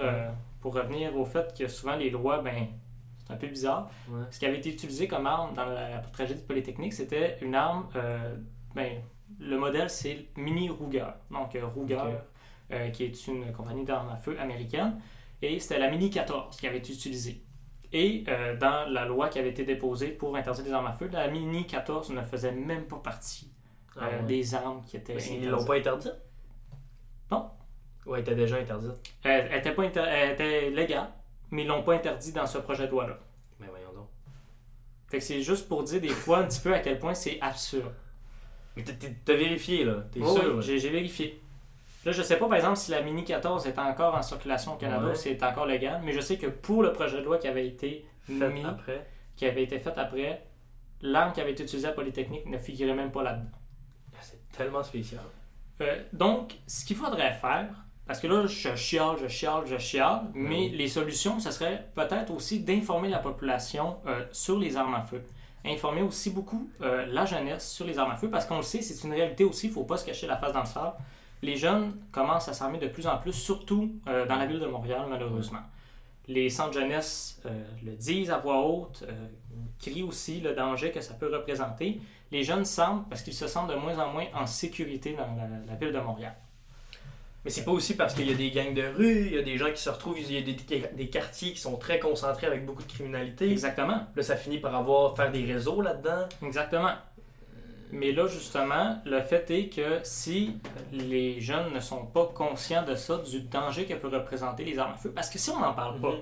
pour revenir au fait que souvent les lois, ben, un peu bizarre. Ouais. Ce qui avait été utilisé comme arme dans la, tragédie polytechnique, c'était une arme, euh, ben, le modèle c'est Mini Ruger. Donc euh, Ruger, euh, qui est une compagnie d'armes à feu américaine. Et c'était la Mini 14 qui avait été utilisée. Et euh, dans la loi qui avait été déposée pour interdire les armes à feu, la Mini 14 ne faisait même pas partie Ah ouais. des armes qui étaient Mais Ils l'ont pas interdite? Non. Ouais, elle était déjà interdite. Elle, elle était pas inter- elle était légale, mais ils l'ont pas interdit dans ce projet de loi-là. Mais voyons donc. Fait que c'est juste pour dire des fois un petit peu à quel point c'est absurde. Mais t'as- vérifié, là. T'es Oui, sûr? oui, j'ai vérifié. Là, je sais pas par exemple si la Mini 14 est encore en circulation au Canada Ouais. ou si c'est encore légal, mais je sais que pour le projet de loi qui avait été Fait mis, après. qui avait été fait après, l'arme qui avait été utilisée à Polytechnique ne figurait même pas là-dedans. Ah, C'est tellement spécial. Euh, donc, ce qu'il faudrait faire, parce que là, je chiale, je chiale, je chiale, mais les solutions, ce serait peut-être aussi d'informer la population euh, sur les armes à feu. Informer aussi beaucoup euh, la jeunesse sur les armes à feu, parce qu'on le sait, c'est une réalité aussi, il ne faut pas se cacher la face dans le sable. Les jeunes commencent à s'armer de plus en plus, surtout euh, dans la ville de Montréal, malheureusement. Les centres jeunesse le disent à voix haute, crient aussi le danger que ça peut représenter. Les jeunes semblent, parce qu'ils se sentent de moins en moins en sécurité dans la, la ville de Montréal. Mais c'est pas aussi parce qu'il y a des gangs de rue, il y a des gens qui se retrouvent, il y a des, des quartiers qui sont très concentrés avec beaucoup de criminalité. Exactement, Là, ça finit par avoir faire des réseaux là-dedans. exactement. Mais là, justement, le fait est que si les jeunes ne sont pas conscients de ça, du danger que peut représenter les armes à feu, parce que si on n'en parle pas, Mhm.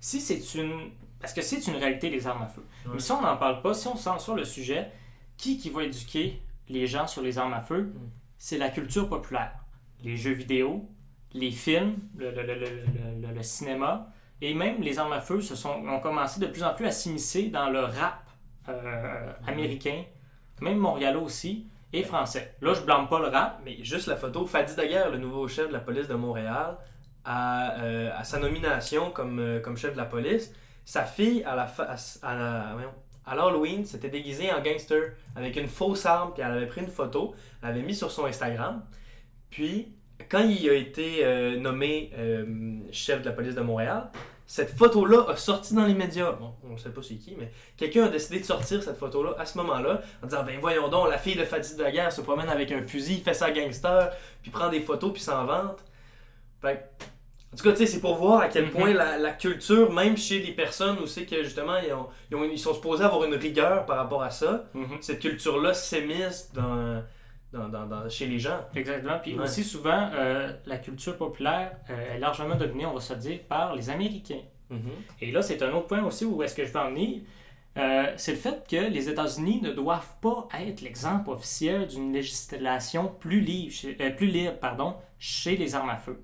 si c'est une... Parce que c'est une réalité, les armes à feu. Mais si on n'en parle pas, si on censure le sujet, qui qui va éduquer les gens sur les armes à feu? C'est la culture populaire. Les jeux vidéo, les films, le, le- le- le- cinéma, et même les armes à feu se sont, ont commencé de plus en plus à s'immiscer dans le rap euh, américain, même montréalais aussi, et français. Là, je blâme pas le rap, Mais juste la photo, Fadi Daguerre, le nouveau chef de la police de Montréal, à, euh, à sa nomination comme, euh, comme chef de la police, sa fille, à la fa- à, la- à l'Halloween, s'était déguisée en gangster avec une fausse arme, puis elle avait pris une photo, elle l'avait mis sur son Instagram. Puis, quand il a été euh, nommé euh, chef de la police de Montréal, cette photo-là a sorti dans les médias. Bon, on ne sait pas c'est qui, mais quelqu'un a décidé de sortir cette photo-là à ce moment-là en disant Ben voyons donc, la fille de Fatih Daguerre se promène avec un fusil, fait ça gangster, puis prend des photos, puis s'en vante. Fait En tout cas, tu sais, c'est pour voir à quel Mhm. point la, la culture, même chez des personnes où c'est que justement, ils, ont- ils ont- ils sont supposés avoir une rigueur par rapport à ça, Mhm. cette culture-là s'émisse dans, dans, dans- dans- chez les gens. Exactement. Puis Ouais. aussi, souvent, euh, la culture populaire euh, est largement dominée, on va se dire, par les Américains. Et là, c'est un autre point aussi où est-ce que je veux en venir. Euh, c'est le fait que les États-Unis ne doivent pas être l'exemple officiel d'une législation plus libre, chez, plus libre pardon, chez les armes à feu.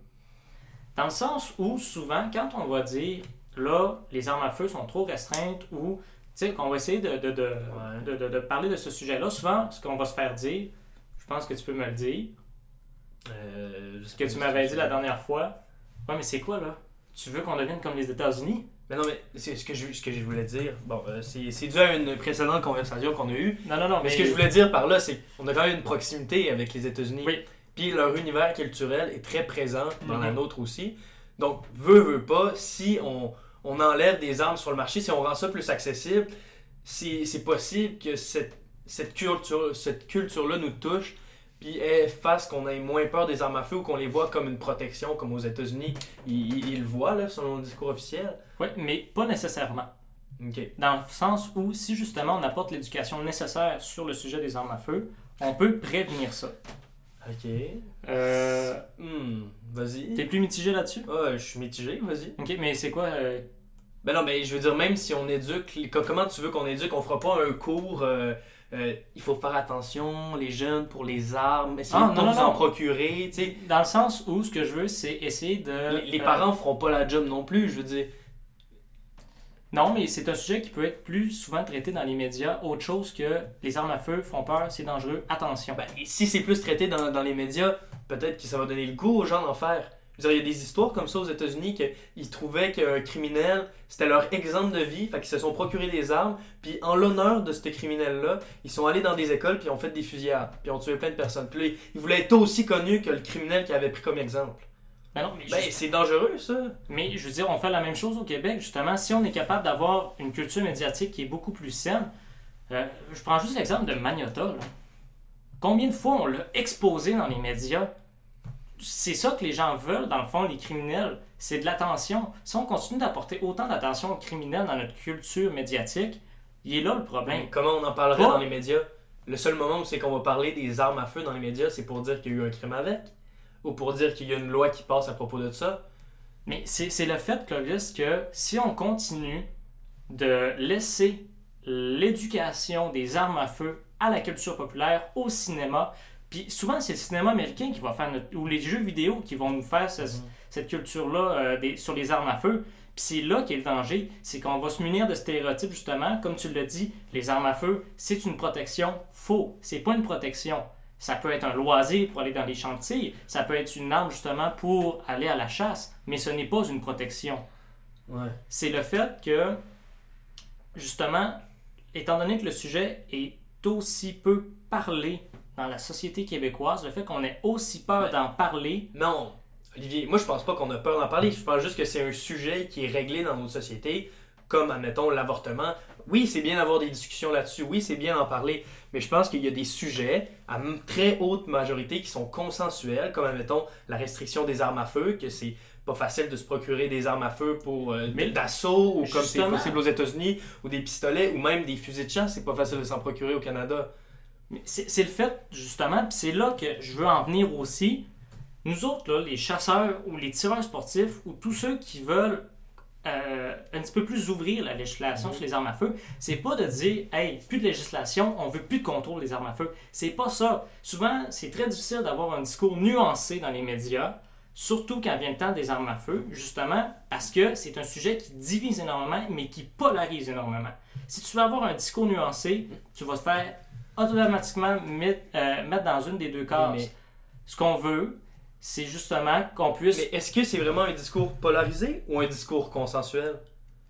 Dans le sens où, souvent, quand on va dire, là, les armes à feu sont trop restreintes ou, tu sais, qu'on va essayer de, de, de, Ouais. de- de- de parler de ce sujet-là, souvent, ce qu'on va se faire dire, je pense que tu peux me le dire, Euh, ce que pas tu m'avais dit la dernière fois. Ouais, mais c'est quoi, là? Tu veux qu'on devienne comme les États-Unis? Mais non, mais c'est ce que je, ce que je voulais dire. Bon, euh, c'est dû à une précédente conversation qu'on a eue. Non, non, non, Mais ce que je voulais dire par là, c'est qu'on a quand même une proximité avec les États-Unis. Oui. Puis leur univers culturel est très présent dans la Mhm. nôtre aussi. Donc, veut, veut pas, si on, on enlève des armes sur le marché, si on rend ça plus accessible, c'est possible que cette, cette culture- cette culture-là nous touche, puis elle fasse qu'on ait moins peur des armes à feu ou qu'on les voit comme une protection, comme aux États-Unis. Ils, le voient, là, selon le discours officiel. Oui, mais pas nécessairement. OK. Dans le sens où, si justement on apporte l'éducation nécessaire sur le sujet des armes à feu, on peut prévenir ça. OK. Euh, Hmm, vas-y. T'es plus mitigé là-dessus? Ah, je suis mitigé, vas-y. Ok, mais c'est quoi? euh, Ben non, mais je veux dire, même si on éduque, comment tu veux qu'on éduque? On fera pas un cours. euh, euh, il faut faire attention, les jeunes, pour les armes, essayer Ah, de non, en procurer, tu sais. Dans le sens où ce que je veux, c'est essayer de. Les, les euh, parents feront pas la job non plus, je veux dire. Non, mais c'est un sujet qui peut être plus souvent traité dans les médias. Autre chose que les armes à feu font peur, c'est dangereux, attention. Ben, et si c'est plus traité dans, dans les médias, peut-être que ça va donner le goût aux gens d'en faire. Je veux dire, il y a des histoires comme ça aux États-Unis qu'ils trouvaient qu'un criminel, c'était leur exemple de vie, fait qu'ils se sont procuré des armes, puis en l'honneur de ce criminel-là, ils sont allés dans des écoles, puis ont fait des fusillades, puis ont tué plein de personnes. Puis là, ils voulaient être aussi connus que le criminel qu'ils avaient pris comme exemple. Ben non, mais, Ben, juste- c'est dangereux, ça. mais je veux dire, on fait la même chose au Québec, justement. Si on est capable d'avoir une culture médiatique qui est beaucoup plus saine, euh, je prends juste l'exemple de Magnota. là. Combien de fois on l'a exposé dans les médias C'est ça que les gens veulent, dans le fond, les criminels. C'est de l'attention. Si on continue d'apporter autant d'attention aux criminels dans notre culture médiatique, il est là le problème. Comment on en parlerait dans les médias? Le seul moment où c'est qu'on va parler des armes à feu dans les médias, c'est pour dire qu'il y a eu un crime avec, ou pour dire qu'il y a une loi qui passe à propos de ça? Mais c'est c'est le fait, Clovis, que si on continue de laisser l'éducation des armes à feu à la culture populaire, au cinéma, puis souvent c'est le cinéma américain qui va faire notre, ou les jeux vidéo qui vont nous faire ce- cette culture-là euh, sur les armes à feu. Puis c'est là qu'est le danger, c'est qu'on va se munir de stéréotypes justement, comme tu l'as dit, les armes à feu, c'est une protection. Faux, c'est pas une protection. Ça peut être un loisir pour aller dans les chantiers, ça peut être une arme justement pour aller à la chasse, mais ce n'est pas une protection. Ouais. C'est le fait que, justement, étant donné que le sujet est aussi peu parlé dans la société québécoise, le fait qu'on ait aussi peur Ouais. d'en parler, Non, Olivier, moi je pense pas qu'on a peur d'en parler. Je pense juste que c'est un sujet qui est réglé dans notre société, comme admettons l'avortement. Oui, c'est bien d'avoir des discussions là-dessus. Oui, c'est bien d'en parler. Mais je pense qu'il y a des sujets à très haute majorité qui sont consensuels, comme admettons la restriction des armes à feu, que c'est pas facile de se procurer des armes à feu pour euh, Mais d'assaut ou comme c'est possible aux États-Unis, ou des pistolets, ou même des fusils de chasse, c'est pas facile de s'en procurer au Canada. C'est le fait, justement, puis c'est là que je veux en venir aussi. Nous autres, là, les chasseurs ou les tireurs sportifs ou tous ceux qui veulent euh, un petit peu plus ouvrir la législation Mhm. sur les armes à feu, c'est pas de dire, hey, plus de législation, on veut plus de contrôle des armes à feu. C'est pas ça. Souvent, c'est très difficile d'avoir un discours nuancé dans les médias, surtout quand vient le temps des armes à feu, justement parce que c'est un sujet qui divise énormément, mais qui polarise énormément. Si tu veux avoir un discours nuancé, tu vas te faire automatiquement mettre, euh, mettre dans une des deux cases. Mais- Ce qu'on veut, c'est justement qu'on puisse Mais est-ce que c'est vraiment un discours polarisé ou un discours consensuel?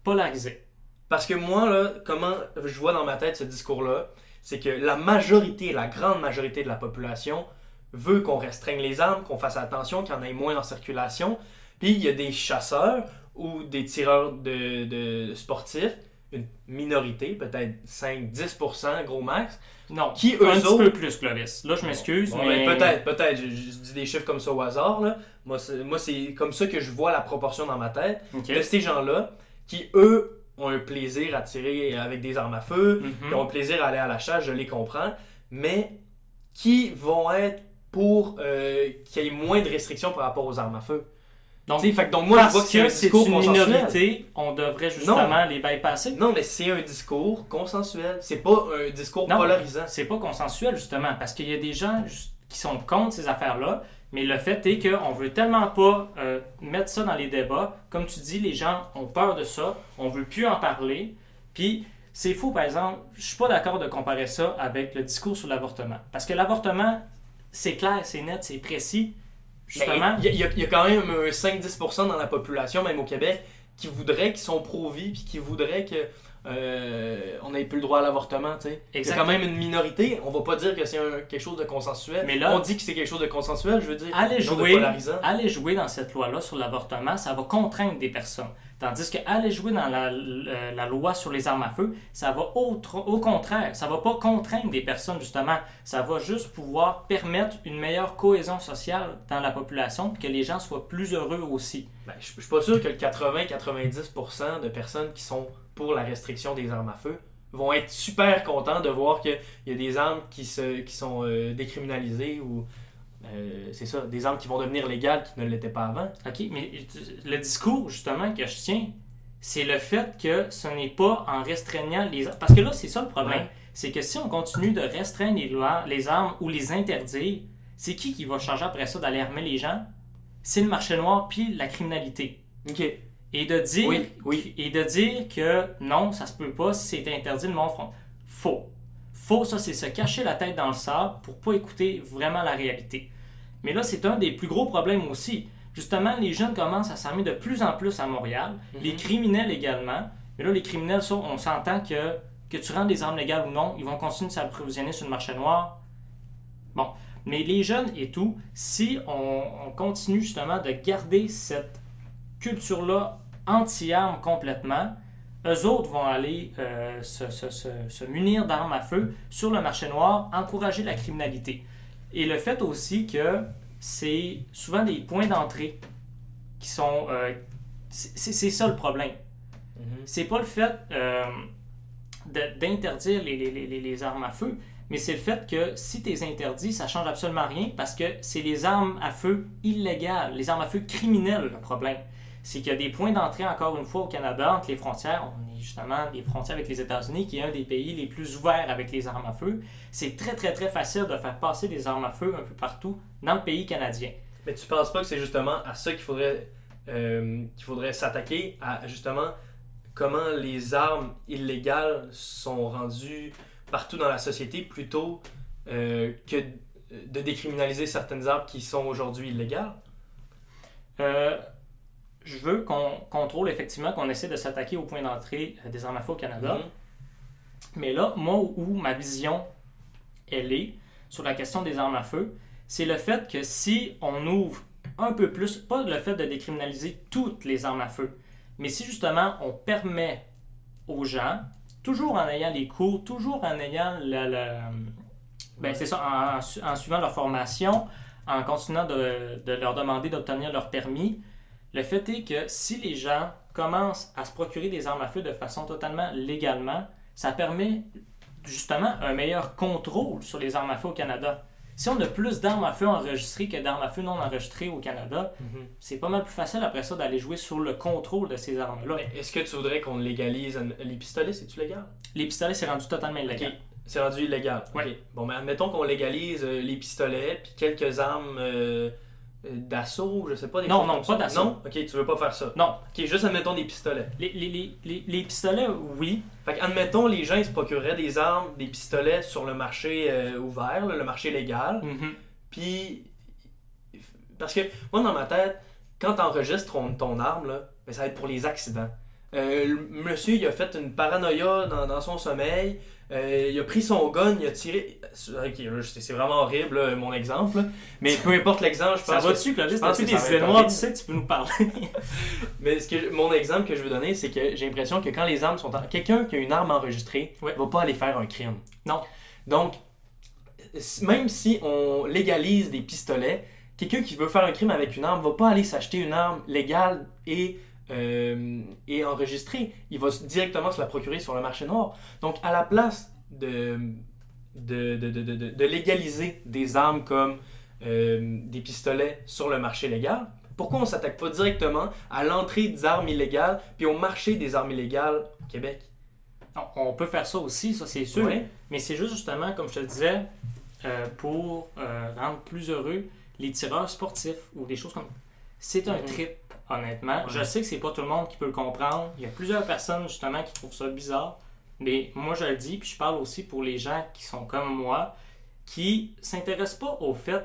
polariser. Parce que moi, là, comment je vois dans ma tête ce discours-là, c'est que la majorité, la grande majorité de la population veut qu'on restreigne les armes, qu'on fasse attention, qu'il y en ait moins en circulation. Puis il y a des chasseurs ou des tireurs de, de sportifs, une minorité, peut-être 5-10%, gros max, Non, Qui, eux un petit peu plus, Clovis. Là, je m'excuse, Bon, mais... ben, peut-être, peut-être. Je, je dis des chiffres comme ça au hasard. Là. Moi, c'est, comme ça que je vois la proportion dans ma tête. De ces gens-là qui, eux, ont un plaisir à tirer avec des armes à feu, Mhm. qui ont un plaisir à aller à la chasse, je les comprends, mais qui vont être pour euh, qu'il y ait moins de restrictions par rapport aux armes à feu? Donc, Tu sais, fait que donc moi, je vois Parce que c'est un que c'est discours une minorité, on devrait justement les bypasser. Non, mais c'est un discours consensuel. C'est pas un discours Non. polarisant. C'est pas consensuel, justement, parce qu'il y a des gens qui sont contre ces affaires-là, mais le fait est qu'on veut tellement pas euh, mettre ça dans les débats. Comme tu dis, les gens ont peur de ça, on veut plus en parler. Puis, c'est faux, par exemple, je suis pas d'accord de comparer ça avec le discours sur l'avortement. Parce que l'avortement, c'est clair, c'est net, c'est précis. Justement, Il y, a- il y quand même un 5-10% dans la population, même au Québec, qui voudraient, qui sont pro-vie, puis qui voudraient que euh, on n'ait plus le droit à l'avortement. tu sais. Exact. quand même une minorité. On va pas dire que c'est quelque chose de consensuel. Mais là- on dit que c'est quelque chose de consensuel, je veux dire. Jouer, aller jouer dans cette loi-là sur l'avortement, ça va contraindre des personnes. Tandis que aller jouer dans la, loi sur les armes à feu, ça va au, tr- au contraire, ça va pas contraindre des personnes justement, ça va juste pouvoir permettre une meilleure cohésion sociale dans la population, que les gens soient plus heureux aussi. Ben, je je suis pas sûr que le 80-90% de personnes qui sont pour la restriction des armes à feu vont être super contents de voir qu'il y a des armes qui, se, qui sont euh, décriminalisées ou euh, c'est ça, des armes qui vont devenir légales qui ne l'étaient pas avant. OK, mais le discours justement que je tiens, c'est le fait que ce n'est pas en restreignant les armes. Parce que là, c'est ça le problème. Ouais. C'est que si on continue de restreindre les, lois, les armes ou les interdire, c'est qui qui va changer après ça d'aller armer les gens? C'est le marché noir puis la criminalité. Ok. Et de dire, Oui, oui. Et de dire que non, ça se peut pas, si c'est interdit, le monde front. Faux. Faux, ça, c'est se cacher la tête dans le sable pour pas écouter vraiment la réalité. Mais là, c'est un des plus gros problèmes aussi. Justement, les jeunes commencent à s'armer de plus en plus à Montréal, Mhm. les criminels également. Mais là, les criminels, ça, on s'entend que, que tu rends des armes légales ou non, ils vont continuer de s'approvisionner sur le marché noir. Bon. Mais les jeunes et tout, si on, on continue justement de garder cette culture-là anti-armes complètement, eux autres vont aller euh, se, se- se- se munir d'armes à feu sur le marché noir, encourager la criminalité. Et le fait aussi que c'est souvent des points d'entrée qui sont... euh, c'est ça le problème. Mhm. C'est pas le fait euh, d'interdire les, les- les- les armes à feu, mais c'est le fait que si tu les interdis, ça change absolument rien parce que c'est les armes à feu illégales, les armes à feu criminelles le problème. C'est qu'il y a des points d'entrée, encore une fois, au Canada, entre les frontières. On est justement des frontières avec les États-Unis, qui est un des pays les plus ouverts avec les armes à feu. C'est très, très, très facile de faire passer des armes à feu un peu partout dans le pays canadien. Mais tu penses pas que c'est justement à ça qu'il faudrait, euh, qu'il faudrait s'attaquer, à justement comment les armes illégales sont rendues partout dans la société plutôt euh, que de décriminaliser certaines armes qui sont aujourd'hui illégales? Euh, je veux qu'on contrôle effectivement qu'on essaie de s'attaquer au point d'entrée euh, des armes à feu au Canada. Mhm. Mais là, moi, où ma vision, elle est sur la question des armes à feu, c'est le fait que si on ouvre un peu plus, pas le fait de décriminaliser toutes les armes à feu, mais si justement on permet aux gens, toujours en ayant les cours, toujours en ayant le... le- ben, c'est ça, en, en su- en suivant leur formation, en continuant de, de leur demander d'obtenir leur permis, le fait est que si les gens commencent à se procurer des armes à feu de façon totalement légalement, ça permet justement un meilleur contrôle sur les armes à feu au Canada. Si on a plus d'armes à feu enregistrées que d'armes à feu non enregistrées au Canada, Mhm. c'est pas mal plus facile après ça d'aller jouer sur le contrôle de ces armes-là. Est-ce que tu voudrais qu'on légalise les pistolets? C'est-tu légal? Les pistolets, c'est rendu totalement illégal. C'est rendu illégal. Ouais. Bon, mais admettons qu'on légalise euh, les pistolets puis quelques armes euh, d'assaut, je sais pas. Des Non, non, pas d'assaut. Non? Ok, tu veux pas faire ça. Non, Ok, juste admettons des pistolets. les, les, les, les, pistolets, oui. Fait que, admettons, les gens ils se procureraient des armes, des pistolets sur le marché euh, ouvert, là, le marché légal. Mhm. Puis, parce que moi, dans ma tête, quand t'enregistres ton, ton arme, là, ben, ça va être pour les accidents. Euh, le monsieur, il a fait une paranoïa dans, dans son sommeil. Euh, il a pris son gun, il a tiré. Là, c'est vraiment horrible, là, mon exemple. là. Mais peu importe l'exemple, je Ça pense. va dessus, ça va des être idées noires, horrible. tu sais, tu peux nous parler. <laughs> Mais ce que, mon exemple que je veux donner, c'est que j'ai l'impression que quand les armes sont. en- Quelqu'un qui a une arme enregistrée Ouais. va pas aller faire un crime. Non. Donc, même si on légalise des pistolets, quelqu'un qui veut faire un crime avec une arme va pas aller s'acheter une arme légale et, euh, et enregistrée. Il va directement se la procurer sur le marché noir. Donc, à la place de, de, de, de, de- légaliser des armes comme euh, des pistolets sur le marché légal, pourquoi on s'attaque pas directement à l'entrée des armes illégales puis au marché des armes illégales au Québec? Non, On peut faire ça aussi, ça c'est sûr. Mais c'est juste justement, comme je te le disais, euh, pour rendre plus heureux les tireurs sportifs ou des choses comme C'est un Mhm. trip, honnêtement. Ouais. Je sais que c'est pas tout le monde qui peut le comprendre. Il y a plusieurs personnes justement qui trouvent ça bizarre. Mais moi je le dis, puis je parle aussi pour les gens qui sont comme moi, qui s'intéressent pas au fait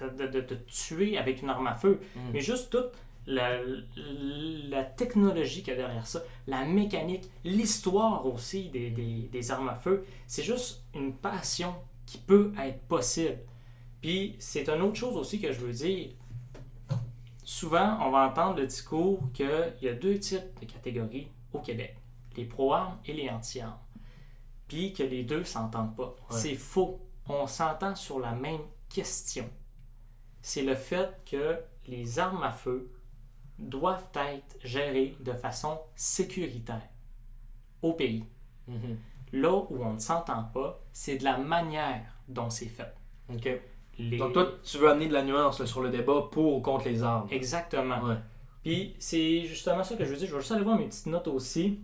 de, de- de tuer avec une arme à feu, Mm. mais juste toute la, la technologie qu'il y a derrière ça, la mécanique, l'histoire aussi des, des- des armes à feu, c'est juste une passion qui peut être possible. Puis c'est une autre chose aussi que je veux dire. Souvent, on va entendre le discours qu'il y a deux types de catégories au Québec, les pro-armes et les anti-armes. Puis que les deux s'entendent pas. C'est faux. On s'entend sur la même question. C'est le fait que les armes à feu doivent être gérées de façon sécuritaire au pays. Mhm. Là où on ne s'entend pas, c'est de la manière dont c'est fait. Les- Donc toi, tu veux amener de la nuance là, sur le débat pour ou contre les armes. Exactement. Ouais. Puis c'est justement ça que je veux dire. Je vais juste aller voir mes petites notes aussi.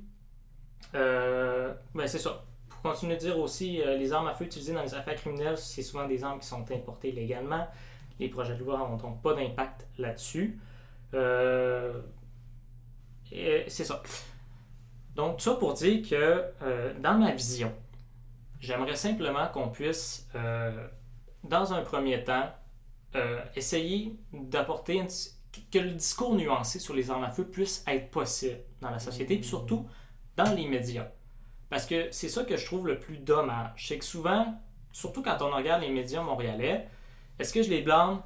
Euh, ben c'est ça. Pour continuer de dire aussi, euh, les armes à feu utilisées dans les affaires criminelles, c'est souvent des armes qui sont importées légalement. Les projets de loi n'ont donc pas d'impact là-dessus. Euh, c'est ça. Donc, ça pour dire que euh, dans ma vision, j'aimerais simplement qu'on puisse, dans un premier temps, euh, essayer d'apporter une- que le discours nuancé sur les armes à feu puisse être possible dans la société, puis surtout dans les médias. Parce que c'est ça que je trouve le plus dommage. C'est que souvent, surtout quand on regarde les médias montréalais, est-ce que je les blâme?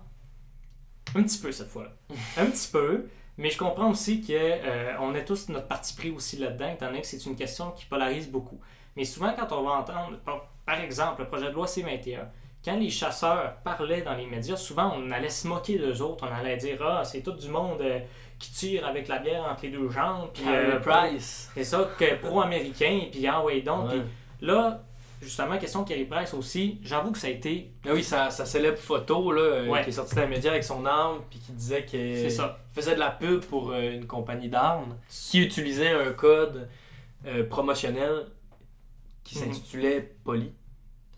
Un petit peu cette fois-là? <laughs> un petit peu. Mais je comprends aussi qu'on a tous notre parti pris aussi là-dedans, étant donné que c'est une question qui polarise beaucoup. Mais souvent, quand on va entendre, par exemple, le projet de loi C-21, quand les chasseurs parlaient dans les médias, souvent on allait se moquer d'eux autres. On allait dire Ah, c'est tout du monde euh, qui tire avec la bière entre les deux jambes. Puis, euh, Price. c'est ça, que pro-américain, puis ah ouais donc. Ouais. Là, justement, question Kerry Price aussi, j'avoue que ça a été. Ah oui, sa, sa célèbre photo là, euh, Ouais. qui est sortie dans les médias avec son arme puis qui disait qu'il faisait de la pub pour une compagnie d'armes qui utilisait un code euh, promotionnel qui Mhm. s'intitulait Poly.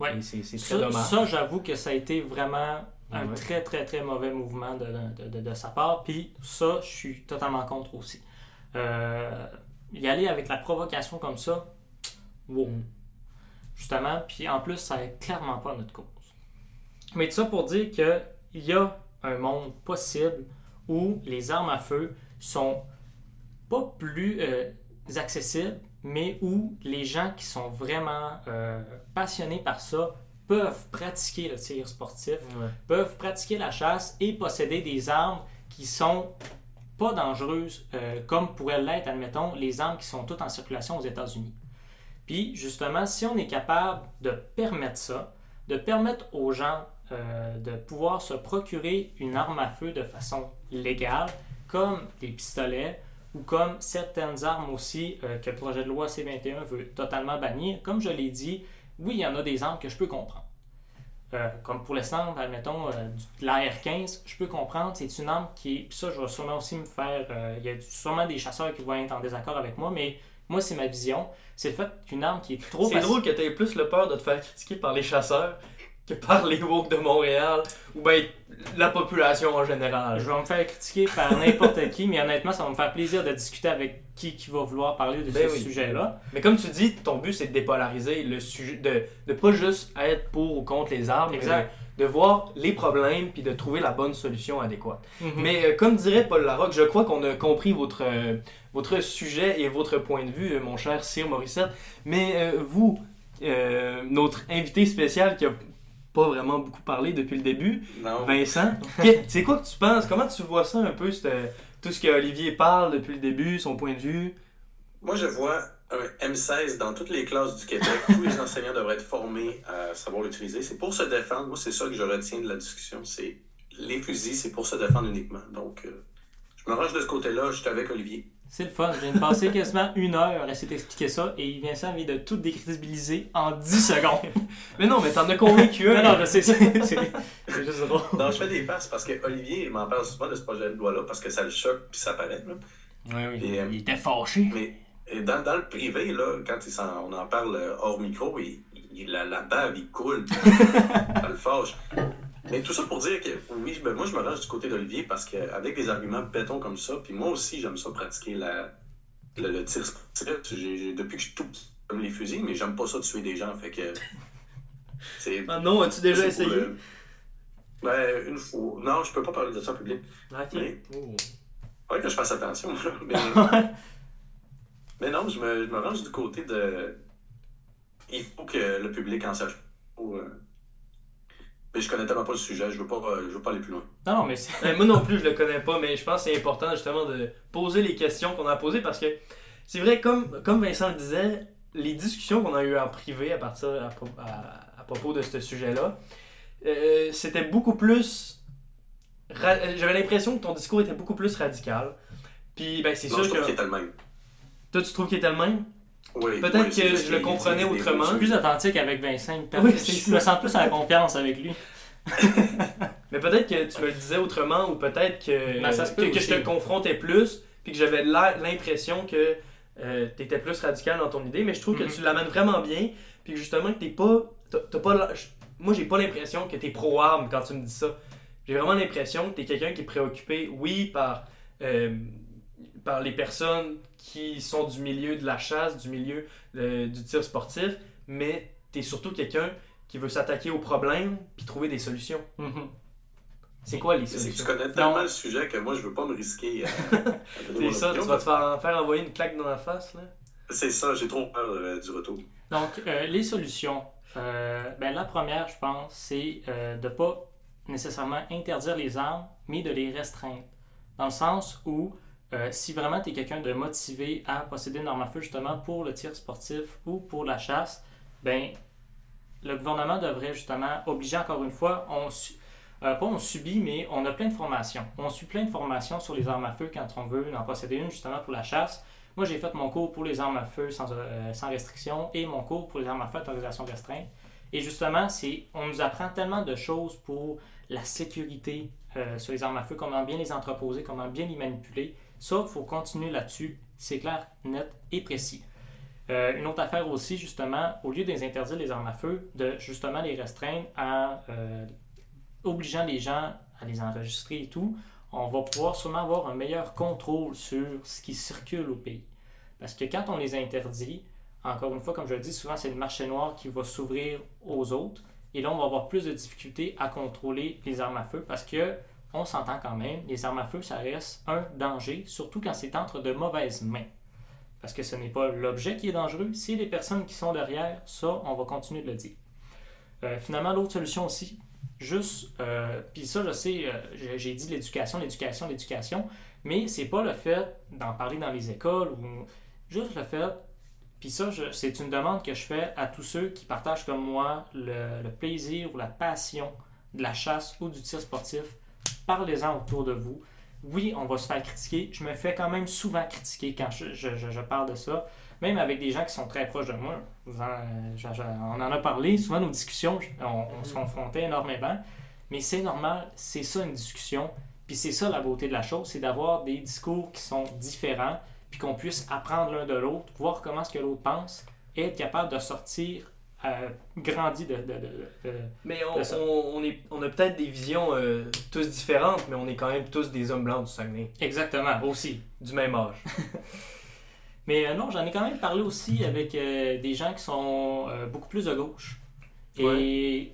Ouais. Et c'est c'est très Ça, dommage. ça, j'avoue que ça a été vraiment un Ouais. très, très, très mauvais mouvement de, de, de- de sa part. Puis ça, je suis totalement contre aussi. Euh, y aller avec la provocation comme ça, wow. Mm. Justement, puis en plus, ça n'est clairement pas notre cause. Mais tout ça pour dire qu'il y a un monde possible où les armes à feu sont pas plus euh, accessibles, mais où les gens qui sont vraiment euh, passionnés par ça peuvent pratiquer le tir sportif, Ouais. peuvent pratiquer la chasse et posséder des armes qui sont pas dangereuses, euh, comme pourraient l'être, admettons, les armes qui sont toutes en circulation aux États-Unis. Puis, justement, si on est capable de permettre ça, de permettre aux gens euh, de pouvoir se procurer une arme à feu de façon légale, comme des pistolets ou comme certaines armes aussi euh, que le projet de loi C-21 veut totalement bannir, comme je l'ai dit, oui, il y en a des armes que je peux comprendre. Euh, comme pour l'instant, admettons, euh, du- l'AR-15, je peux comprendre, c'est une arme qui est. Puis ça, je vais sûrement aussi me faire. euh, Il y a sûrement des chasseurs qui vont être en désaccord avec moi, mais moi, c'est ma vision. C'est le fait qu'une arme qui est trop C'est facile- drôle que tu aies plus le peur de te faire critiquer par les chasseurs que par les woke de Montréal ou ben la population en général. Je vais me faire critiquer par n'importe <laughs> qui, mais honnêtement, ça va me faire plaisir de discuter avec qui qui va vouloir parler de Ben ce oui. sujet-là. Mais comme tu dis, ton but c'est de dépolariser le sujet, de, de pas juste être pour ou contre les armes, Exact. mais de, voir les problèmes puis de trouver la bonne solution adéquate. Mhm. Mais euh, comme dirait Paul Larocque, je crois qu'on a compris votre, euh, votre sujet et votre point de vue, euh, mon cher Sir Morissette. Mais vous, euh, notre invité spécial qui a pas vraiment beaucoup parlé depuis le début, Non. Vincent, c'est quoi que tu penses? Comment tu vois ça un peu, tout ce que Olivier parle depuis le début, son point de vue? Moi, je vois un M16 dans toutes les classes du Québec. <laughs> Tous les enseignants devraient être formés à savoir l'utiliser. C'est pour se défendre. Moi, c'est ça que je retiens de la discussion. C'est les fusils, c'est pour se défendre uniquement. Donc, euh, je me range de ce côté-là. Je suis avec Olivier. C'est le fun. Je viens de passer quasiment une heure à essayer d'expliquer ça et il vient de tout décrédibiliser en 10 secondes. <laughs> Mais non, mais t'en as convaincu non, un. non, je sais, c'est c'est- c'est juste drôle. Non, je fais des passes parce que Olivier m'en parle souvent de ce projet de loi-là parce que ça le choque puis ça paraît. là. Oui, oui. Et, euh, Il était fâché. Mais et dans, dans le privé, là, quand il on en parle euh, hors micro, il, il- la, la bave, il coule. <laughs> ça le fâche. Mais tout ça pour dire que oui, ben, moi je me range du côté d'Olivier parce qu'avec des arguments béton comme ça, puis moi aussi j'aime ça pratiquer la, le, le tir sportif. Depuis que je suis tout petit, j'aime les fusils, mais j'aime pas ça tuer des gens. Fait que. <laughs> C'est. Ah non, as-tu déjà essayé? le- Ben, une fois. Non, je peux pas parler de ça en public. Ok. Mais- Oh. Faudrait que je fasse attention. <laughs> Mais, mais non, je me, je me range du côté de. Il faut que le public en sache. Euh, Mais je connais tellement pas le sujet, je veux pas, euh, je veux pas aller plus loin. Non, mais <laughs> moi non plus, je le connais pas, mais je pense que c'est important justement de poser les questions qu'on a posées parce que c'est vrai, comme, comme Vincent le disait, les discussions qu'on a eues en privé à partir à, à- à propos de ce sujet-là, euh, c'était beaucoup plus. ra- J'avais l'impression que ton discours était beaucoup plus radical. Puis ben, c'est sûr je trouve qu'il que. est le même. Toi, tu trouves qu'il était le même Oui, Peut-être oui, que je le comprenais autrement. Je suis plus authentique avec Vincent. il me permet- Oui, tu sais, c'est je me sens plus en confiance avec lui. <laughs> Mais peut-être que tu me le disais autrement ou peut-être que, Ben, ça se peut que, que je te confrontais plus puis que j'avais l'impression que tu étais plus radical dans ton idée. Mais je trouve Mhm. que tu l'amènes vraiment bien puis que justement que t'es pas. t'as- t'as pas la- je- moi, j'ai pas l'impression que t'es pro-arme quand tu me dis ça. J'ai vraiment l'impression que t'es quelqu'un qui est préoccupé, oui, par, euh, par les personnes qui sont du milieu de la chasse, du milieu euh, du tir sportif, mais t'es surtout quelqu'un qui veut s'attaquer aux problèmes puis trouver des solutions. Mhm. C'est quoi les C'est que tu solutions? connais tellement le sujet que moi, je veux pas me risquer. <laughs> C'est ça, tu vas te faire, faire envoyer une claque dans la face, là? C'est ça, j'ai trop peur euh, du retour. Donc, euh, les solutions. Euh, ben, la première, je pense, c'est euh, de ne pas nécessairement interdire les armes, mais de les restreindre. Dans le sens où, euh, si vraiment tu es quelqu'un de motivé à posséder une arme à feu justement pour le tir sportif ou pour la chasse, ben, le gouvernement devrait justement obliger encore une fois, on, euh, pas on subit, mais on a plein de formations. On suit plein de formations sur les armes à feu quand on veut en posséder une justement pour la chasse. Moi, j'ai fait mon cours pour les armes à feu sans, euh, restriction et mon cours pour les armes à feu à autorisation restreinte. Et justement, on nous apprend tellement de choses pour la sécurité sur les armes à feu, comment bien les entreposer, comment bien les manipuler. Ça, il faut continuer là-dessus. C'est clair, net et précis. Euh, une autre affaire aussi, justement, au lieu de les interdire les armes à feu, de justement les restreindre en euh, obligeant les gens à les enregistrer et tout, on va pouvoir sûrement avoir un meilleur contrôle sur ce qui circule au pays. Parce que quand on les interdit, encore une fois, comme je le dis, souvent c'est le marché noir qui va s'ouvrir aux autres. Et là, on va avoir plus de difficultés à contrôler les armes à feu parce que, on s'entend quand même, les armes à feu, ça reste un danger, surtout quand c'est entre de mauvaises mains. Parce que ce n'est pas l'objet qui est dangereux, c'est les personnes qui sont derrière. Ça, on va continuer de le dire. Euh, finalement, l'autre solution aussi, juste, euh, puis ça, je sais, euh, j'ai- dit l'éducation, l'éducation, l'éducation, mais c'est pas le fait d'en parler dans les écoles ou juste le fait, puis ça, c'est une demande que je fais à tous ceux qui partagent comme moi le plaisir ou la passion de la chasse ou du tir sportif. Parlez-en autour de vous. Oui, on va se faire critiquer. Je me fais quand même souvent critiquer quand je, je- je- je parle de ça. Même avec des gens qui sont très proches de moi. Vous en- on en a parlé. Souvent, nos discussions, on, on se confrontait énormément. Mais c'est normal. C'est ça une discussion. Puis c'est ça la beauté de la chose. C'est d'avoir des discours qui sont différents. Puis qu'on puisse apprendre l'un de l'autre, voir comment ce que l'autre pense. Et être capable de sortir grandi de, de- de- de- Mais on, ça. on, on est, on a peut-être des visions euh, tous différentes, mais on est quand même tous des hommes blancs du Saguenay, Exactement, aussi. du même âge. <laughs> Mais euh, non, j'en ai quand même parlé aussi avec euh, des gens qui sont beaucoup plus de gauche. Et Ouais.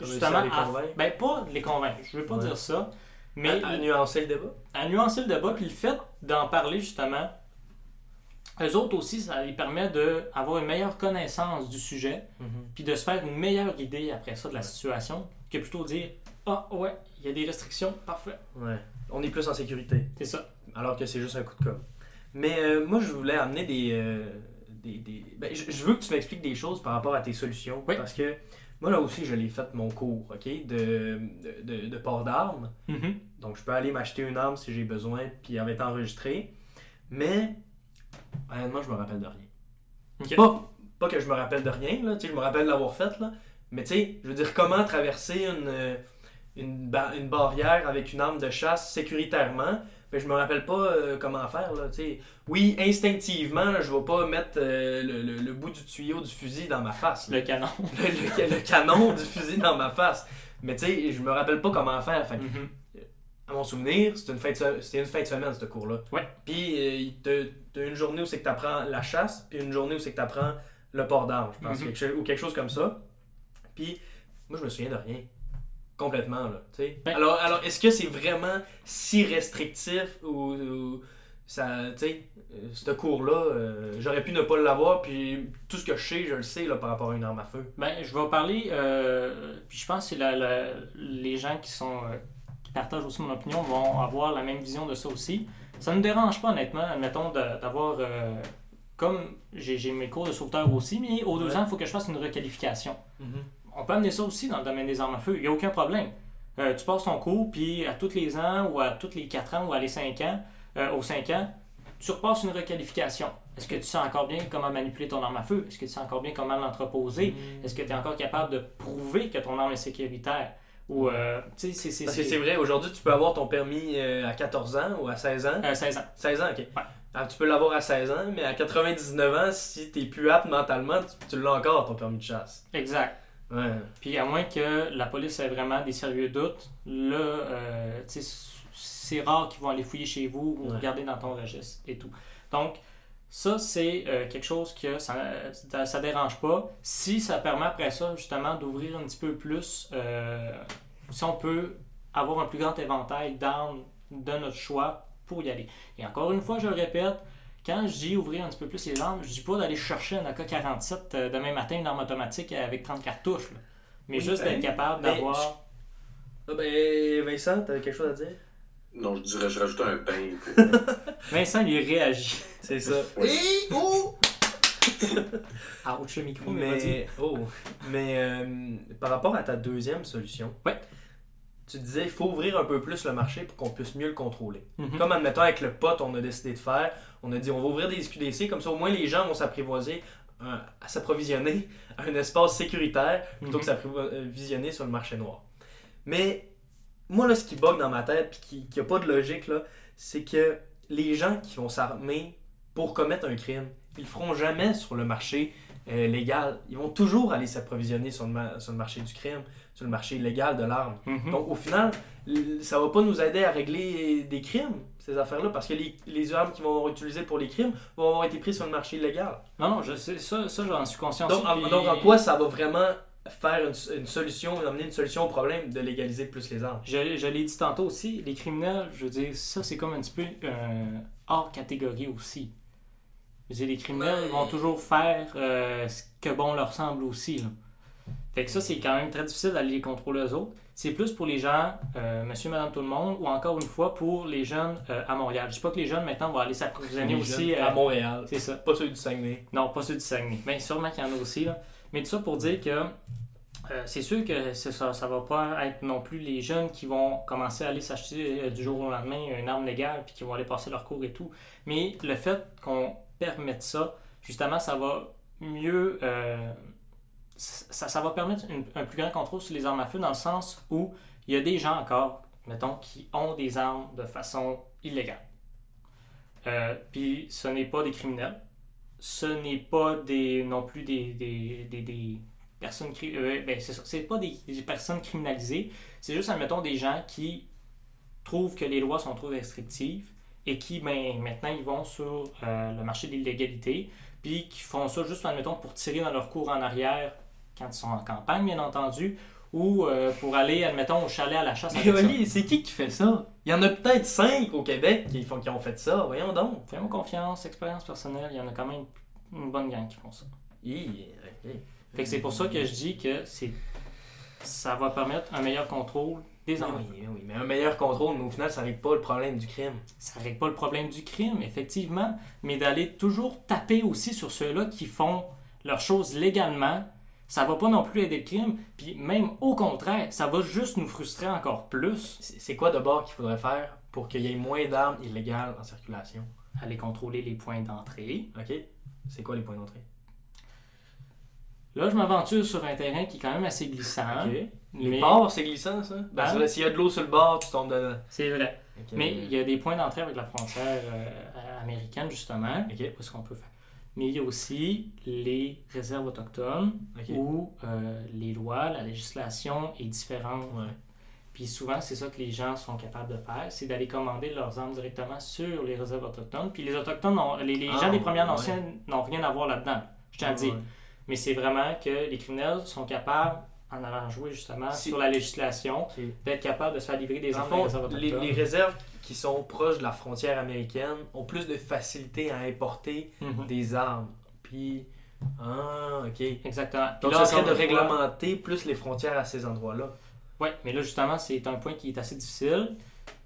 Justement, à les à- convaincre? ben pas les convaincre, je veux pas Ouais. dire ça, mais à, à nuancer le débat. à nuancer le débat, puis le fait d'en parler justement, eux autres aussi, ça les permet d'avoir une meilleure connaissance du sujet, puis de se faire une meilleure idée après ça de la situation, que plutôt dire Ah ouais, il y a des restrictions, parfait. Ouais. On est plus en sécurité, C'est ça. alors que c'est juste un coup de com. Mais euh, moi, je voulais amener des, euh, des. des- ben, je, veux que tu m'expliques des choses par rapport à tes solutions. Oui. Parce que moi, là aussi, je l'ai fait mon cours, OK, de, de, de- de port d'armes. Mhm. Donc, je peux aller m'acheter une arme si j'ai besoin, puis elle va être enregistrée. Mais, honnêtement, je me rappelle de rien. Pas, pas que je me rappelle de rien, là, je me rappelle l'avoir fait, là. Mais tu sais, je veux dire, comment traverser une, euh, une, ba- une barrière avec une arme de chasse sécuritairement, mais je me rappelle pas euh, comment faire, là, tu sais. Oui, instinctivement, là, je vais pas mettre euh, le, le- le bout du tuyau du fusil dans ma face. là. Le canon. <laughs> Le, canon du fusil dans ma face. Mais tu sais, je me rappelle pas comment faire. Fait. À mon souvenir, c'était une fin de, une fin de semaine, ce cours-là. Ouais. Puis, euh, t'as une journée où c'est que tu apprends la chasse, puis une journée où c'est que tu apprends le port d'armes, je pense, Mhm. quelque ou quelque chose comme ça. Puis, moi, je me souviens de rien. Complètement, là. Ben- alors, alors est-ce que c'est vraiment si restrictif ou, ou ça, tu sais, euh, ce cours-là, euh, j'aurais pu ne pas l'avoir, puis tout ce que je sais, je le sais, là, par rapport à une arme à feu. Ben, je vais parler, euh, puis je pense que c'est la- la- les gens qui sont qui partagent aussi mon opinion vont avoir la même vision de ça aussi. Ça ne me dérange pas, honnêtement, admettons, d'avoir, euh, comme j'ai mes cours de sauveteur aussi, mais aux deux Ouais. ans, il faut que je fasse une requalification. On peut amener ça aussi dans le domaine des armes à feu, il n'y a aucun problème. Euh, tu passes ton cours, puis à tous les ans, ou à tous les 4 ans, ou à les 5 ans, euh, aux 5 ans, tu repasses une requalification. Est-ce que tu sais encore bien comment manipuler ton arme à feu? Est-ce que tu sais encore bien comment l'entreposer? Est-ce que tu es encore capable de prouver que ton arme est sécuritaire? Ou, euh, c'est- c'est. Parce que c'est- vrai, aujourd'hui, tu peux avoir ton permis euh, à 14 ans ou à 16 ans. Euh, 16 ans. 16 ans, ok. Ouais. Alors, tu peux l'avoir à 16 ans, mais à 99 ans, si t'es plus apte mentalement, tu, tu l'as encore, ton permis de chasse. Exact. Ouais. Puis à moins que la police ait vraiment des sérieux doutes, là, euh, c'est rare qu'ils vont aller fouiller chez vous ou Ouais. regarder dans ton registre et tout. Donc, ça, c'est euh, quelque chose que ça, ça, ça dérange pas. Si ça permet après ça, justement, d'ouvrir un petit peu plus, euh, si on peut avoir un plus grand éventail d'armes de notre choix pour y aller. Et encore une fois, je le répète, quand je dis ouvrir un petit peu plus les armes, je dis pas d'aller chercher un AK-47 euh, demain matin, une arme automatique avec 30 cartouches. là. Mais Oui, juste ben, d'être capable mais d'avoir. Ah ben, Vincent, t'avais quelque chose à dire? Non, je dirais, je rajoutais un pain. <laughs> Vincent lui réagit. C'est ça. Oui. Et, oh! Ouch, le micro, mais, oh, mais euh, par rapport à ta deuxième solution, Ouais. tu disais il faut ouvrir un peu plus le marché pour qu'on puisse mieux le contrôler. Mhm. Comme admettons avec le pote, on a décidé de faire, on a dit on va ouvrir des SQDC, comme ça au moins les gens vont s'apprivoiser, euh, à s'approvisionner à <laughs> un espace sécuritaire plutôt que s'approvisionner sur le marché noir. Mais moi là, ce qui bug dans ma tête puis qui n'a pas de logique là, c'est que les gens qui vont s'armer pour commettre un crime, ils le feront jamais sur le marché euh, légal. Ils vont toujours aller s'approvisionner sur, sur le marché du crime, sur le marché légal de l'arme. Mhm. Donc, au final, ça va pas nous aider à régler des crimes, ces affaires-là, parce que les, les armes qui vont avoir utilisées pour les crimes vont avoir été prises sur le marché légal. Non, non, je sais, ça, ça j'en suis conscient Donc, en, puis- donc, en quoi ça va vraiment faire une, une solution, amener une solution au problème de légaliser plus les armes? Je, je l'ai dit tantôt aussi, les criminels, je veux dire, ça c'est comme un petit peu euh, hors catégorie aussi. Je les criminels Ouais. vont toujours faire euh, ce que bon leur semble aussi. là. Fait que ça, c'est quand même très difficile d'aller les contrôler eux autres. C'est plus pour les gens, euh, monsieur, madame, tout le monde, ou encore une fois pour les jeunes euh, à Montréal. Je dis pas que les jeunes maintenant vont aller s'approvisionner aussi. euh, à Montréal. c'est ça. Pas ceux du Saguenay. Non, pas ceux du Saguenay. Bien, sûrement qu'il y en a aussi. Là. Mais tout ça pour dire que euh, c'est sûr que ça ça va pas être non plus les jeunes qui vont commencer à aller s'acheter euh, du jour au lendemain une arme légale puis qui vont aller passer leur cours et tout. Mais le fait qu'on permette ça, justement, ça va mieux. euh, ça, ça va permettre un plus grand contrôle sur les armes à feu dans le sens où il y a des gens encore, mettons, qui ont des armes de façon illégale. Euh, puis ce n'est pas des criminels ce n'est pas des non plus des, des, des, personnes euh, ben, c'est pas des personnes criminalisées, c'est juste admettons des gens qui trouvent que les lois sont trop restrictives et qui ben, maintenant ils vont sur euh, le marché de l'illégalité puis qui font ça juste admettons pour tirer dans leur cours en arrière quand ils sont en campagne bien entendu ou euh, pour aller admettons au chalet à la chasse Mais. Oli, c'est qui qui fait ça? Il y en a peut-être cinq au Québec qui, font, qui ont fait ça. Voyons donc. Fais-moi confiance, expérience personnelle, il y en a quand même une bonne gang qui font ça. Ok. Fait que c'est pour ça que je dis que c'est ça va permettre un meilleur contrôle des. Oui, oui, mais un meilleur contrôle, mais au final, ça règle pas le problème du crime. Ça règle pas le problème du crime, effectivement, mais d'aller toujours taper aussi sur ceux-là qui font leurs choses légalement, ça va pas non plus aider le crime, puis même au contraire, ça va juste nous frustrer encore plus. C'est quoi d'abord qu'il faudrait faire pour qu'il y ait moins d'armes illégales en circulation? Aller contrôler les points d'entrée. OK? C'est quoi les points d'entrée? Là, je m'aventure sur un terrain qui est quand même assez glissant. OK. Les mais- bords, c'est glissant, ça? Ben, vrai, S'il y a de l'eau sur le bord, tu tombes dedans. C'est vrai. Mais il y a des points d'entrée avec la frontière euh, américaine, justement. Ok. Où est-ce qu'on peut faire? Mais il y a aussi les réserves autochtones Ok. où euh, les lois, la législation est différente. Ouais. Puis souvent, c'est ça que les gens sont capables de faire, c'est d'aller commander leurs armes directement sur les réserves autochtones. Puis les autochtones, les, les Ah, gens des Premières ouais. Nations n'ont rien à voir là-dedans. Je tiens à le dire. Ouais. Mais c'est vraiment que les criminels sont capables, en allant jouer justement sur la législation, d'être capables de se faire livrer des armes fond, les, réserves qui sont proches de la frontière américaine ont plus de facilité à importer Mhm. des armes. Puis, ah, ok. Exactement. Puis Donc, là, ça serait de réglementer plus les frontières à ces endroits-là. Oui, mais là, justement, c'est un point qui est assez difficile.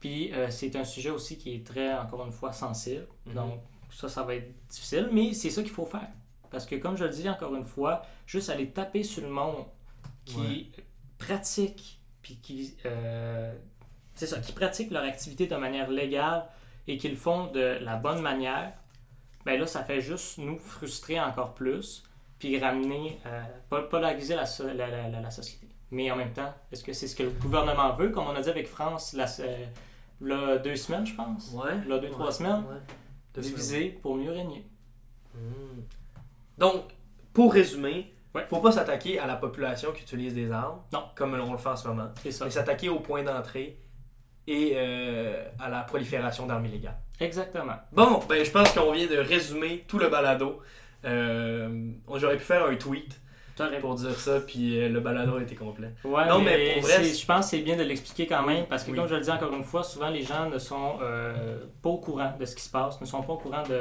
Puis euh, c'est un sujet aussi qui est très, encore une fois, sensible. Mhm. Donc, ça, ça va être difficile, mais c'est ça qu'il faut faire. Parce que, comme je le dis encore une fois, juste aller taper sur le monde qui pratique, puis qui. euh, c'est ça, qui pratiquent leur activité de manière légale et qu'ils le font de la bonne manière, ben là, ça fait juste nous frustrer encore plus, puis ramener, euh, pas polariser la, la, la- la- société. Mais en même temps, est-ce que c'est ce que le gouvernement veut, comme on a dit avec France, la, là, deux semaines, je pense, Ouais. là, deux, trois semaines, diviser pour mieux régner. Hmm. Donc, pour résumer, Ouais. faut pas s'attaquer à la population qui utilise des armes, Non. comme on le fait en ce moment, ça. mais s'attaquer aux points d'entrée et euh, à la prolifération d'armes illégales. Exactement. Bon, ben je pense qu'on vient de résumer tout le balado. Euh, J'aurais pu faire un tweet pour dire ça, puis euh, le balado a été complet. Ouais, Non, mais, mais pour vrai, c'est- je pense que c'est bien de l'expliquer quand même, parce que Oui. comme je le dis encore une fois, souvent les gens ne sont pas au courant de ce qui se passe, ne sont pas au courant de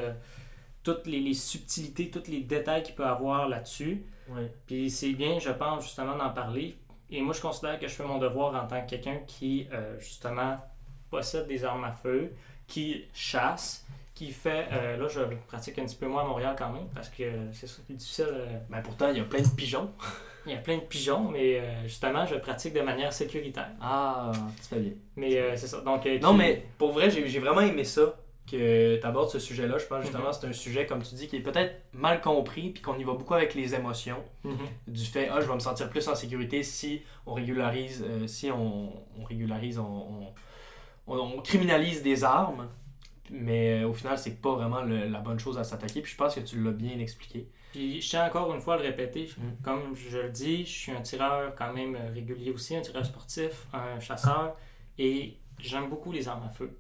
toutes les, les subtilités, tous les détails qu'il peut avoir là-dessus. Ouais. Puis c'est bien, je pense, justement, d'en parler. Et moi, je considère que je fais mon devoir en tant que quelqu'un qui, euh, justement, possède des armes à feu, qui chasse, qui fait... euh, là, je pratique un petit peu moins à Montréal quand même, parce que c'est ça qui est difficile. euh, Ben pourtant, il y a plein de pigeons. <laughs> il y a plein de pigeons, mais euh, justement, je pratique de manière sécuritaire. Ah, tu fais bien. Mais c'est ça. Donc, Non, qui- mais pour vrai, j'ai j'ai vraiment aimé ça que tu abordes ce sujet-là. Je pense Mhm. justement que c'est un sujet, comme tu dis, qui est peut-être mal compris, puis qu'on y va beaucoup avec les émotions. Mhm. Du fait, ah, je vais me sentir plus en sécurité si on régularise, euh, si on, on régularise, on, on- on- on criminalise des armes. Mais euh, au final, c'est pas vraiment le- la bonne chose à s'attaquer. Puis je pense que tu l'as bien expliqué. Puis je tiens encore une fois à le répéter, Mm. comme je le dis, je suis un tireur quand même euh, régulier aussi, un tireur sportif, un chasseur, et j'aime beaucoup les armes à feu.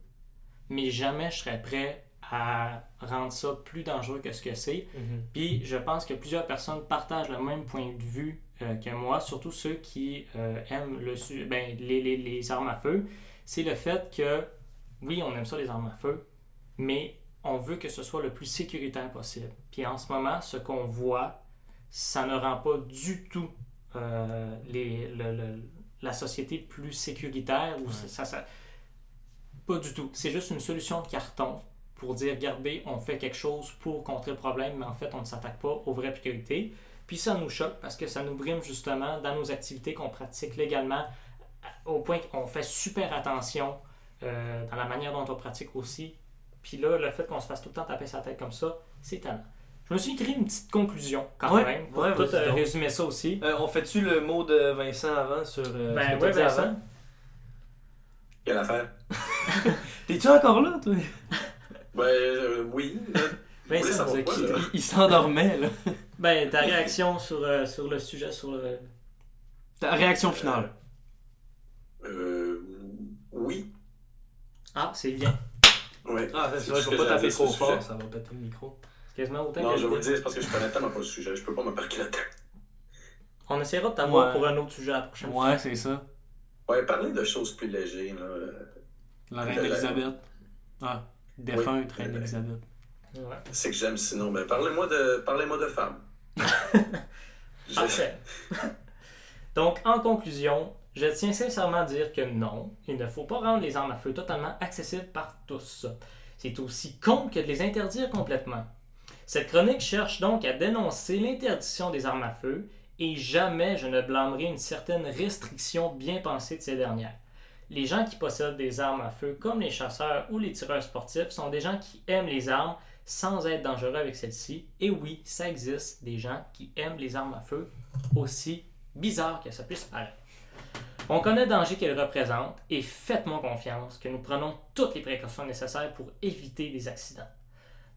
Mais jamais je serais prêt à rendre ça plus dangereux que ce que c'est. Puis je pense que plusieurs personnes partagent le même point de vue euh, que moi, surtout ceux qui euh, aiment le ben, les, les- les armes à feu. C'est le fait que, oui, on aime ça les armes à feu, mais on veut que ce soit le plus sécuritaire possible. Puis en ce moment, ce qu'on voit, ça ne rend pas du tout euh, les- le- le- la société plus sécuritaire. Ou Ouais. ça, ça- pas du tout. C'est juste une solution de carton pour dire, regardez, on fait quelque chose pour contrer le problème, mais en fait, on ne s'attaque pas aux vraies priorités. Puis ça nous choque parce que ça nous brime justement dans nos activités qu'on pratique légalement, au point qu'on fait super attention euh, dans la manière dont on pratique aussi. Puis là, le fait qu'on se fasse tout le temps taper sa tête comme ça, c'est talent. Je me suis écrit une petite conclusion quand Ouais, même pour ouais, tout euh, résumer ça aussi. Euh, on fait-tu le mot de Vincent avant sur. ben dit Vincent. avant? Quelle affaire? <laughs> T'es-tu encore là, toi? <laughs> Ben euh, oui. Vous voulez Vincent savoir nous a quoi, là? Il, il s'endormait, là. Ben, ta réaction sur, euh, sur le sujet, sur le... Ta réaction finale. Euh, oui. Ah, c'est bien. Ouais. Ah, c'est vrai, faut que pas à taper trop fort, sujet. ça va péter le micro. C'est quasiment autant Non, que je vais vous dire, c'est parce que je connais tellement pas le sujet. Je peux pas me parquer là-dedans. On essaiera de t'avoir Ouais. pour un autre sujet la prochaine fois. Ouais, c'est ça. Ouais, parler de choses plus légères. Là. La reine Elisabeth. Ah, défunte Oui. reine Elisabeth. Ouais. C'est que j'aime sinon. Ben, parlez-moi de, parlez-moi de femmes. <laughs> Je- Parfait. Donc, en conclusion, je tiens sincèrement à dire que non, il ne faut pas rendre les armes à feu totalement accessibles par tous. C'est aussi con que de les interdire complètement. Cette chronique cherche donc à dénoncer l'interdiction des armes à feu et jamais je ne blâmerai une certaine restriction bien pensée de ces dernières. Les gens qui possèdent des armes à feu, comme les chasseurs ou les tireurs sportifs, sont des gens qui aiment les armes sans être dangereux avec celles-ci. Et oui, ça existe des gens qui aiment les armes à feu, aussi bizarre que ça puisse paraître. On connaît le danger qu'elles représentent et faites-moi confiance que nous prenons toutes les précautions nécessaires pour éviter des accidents.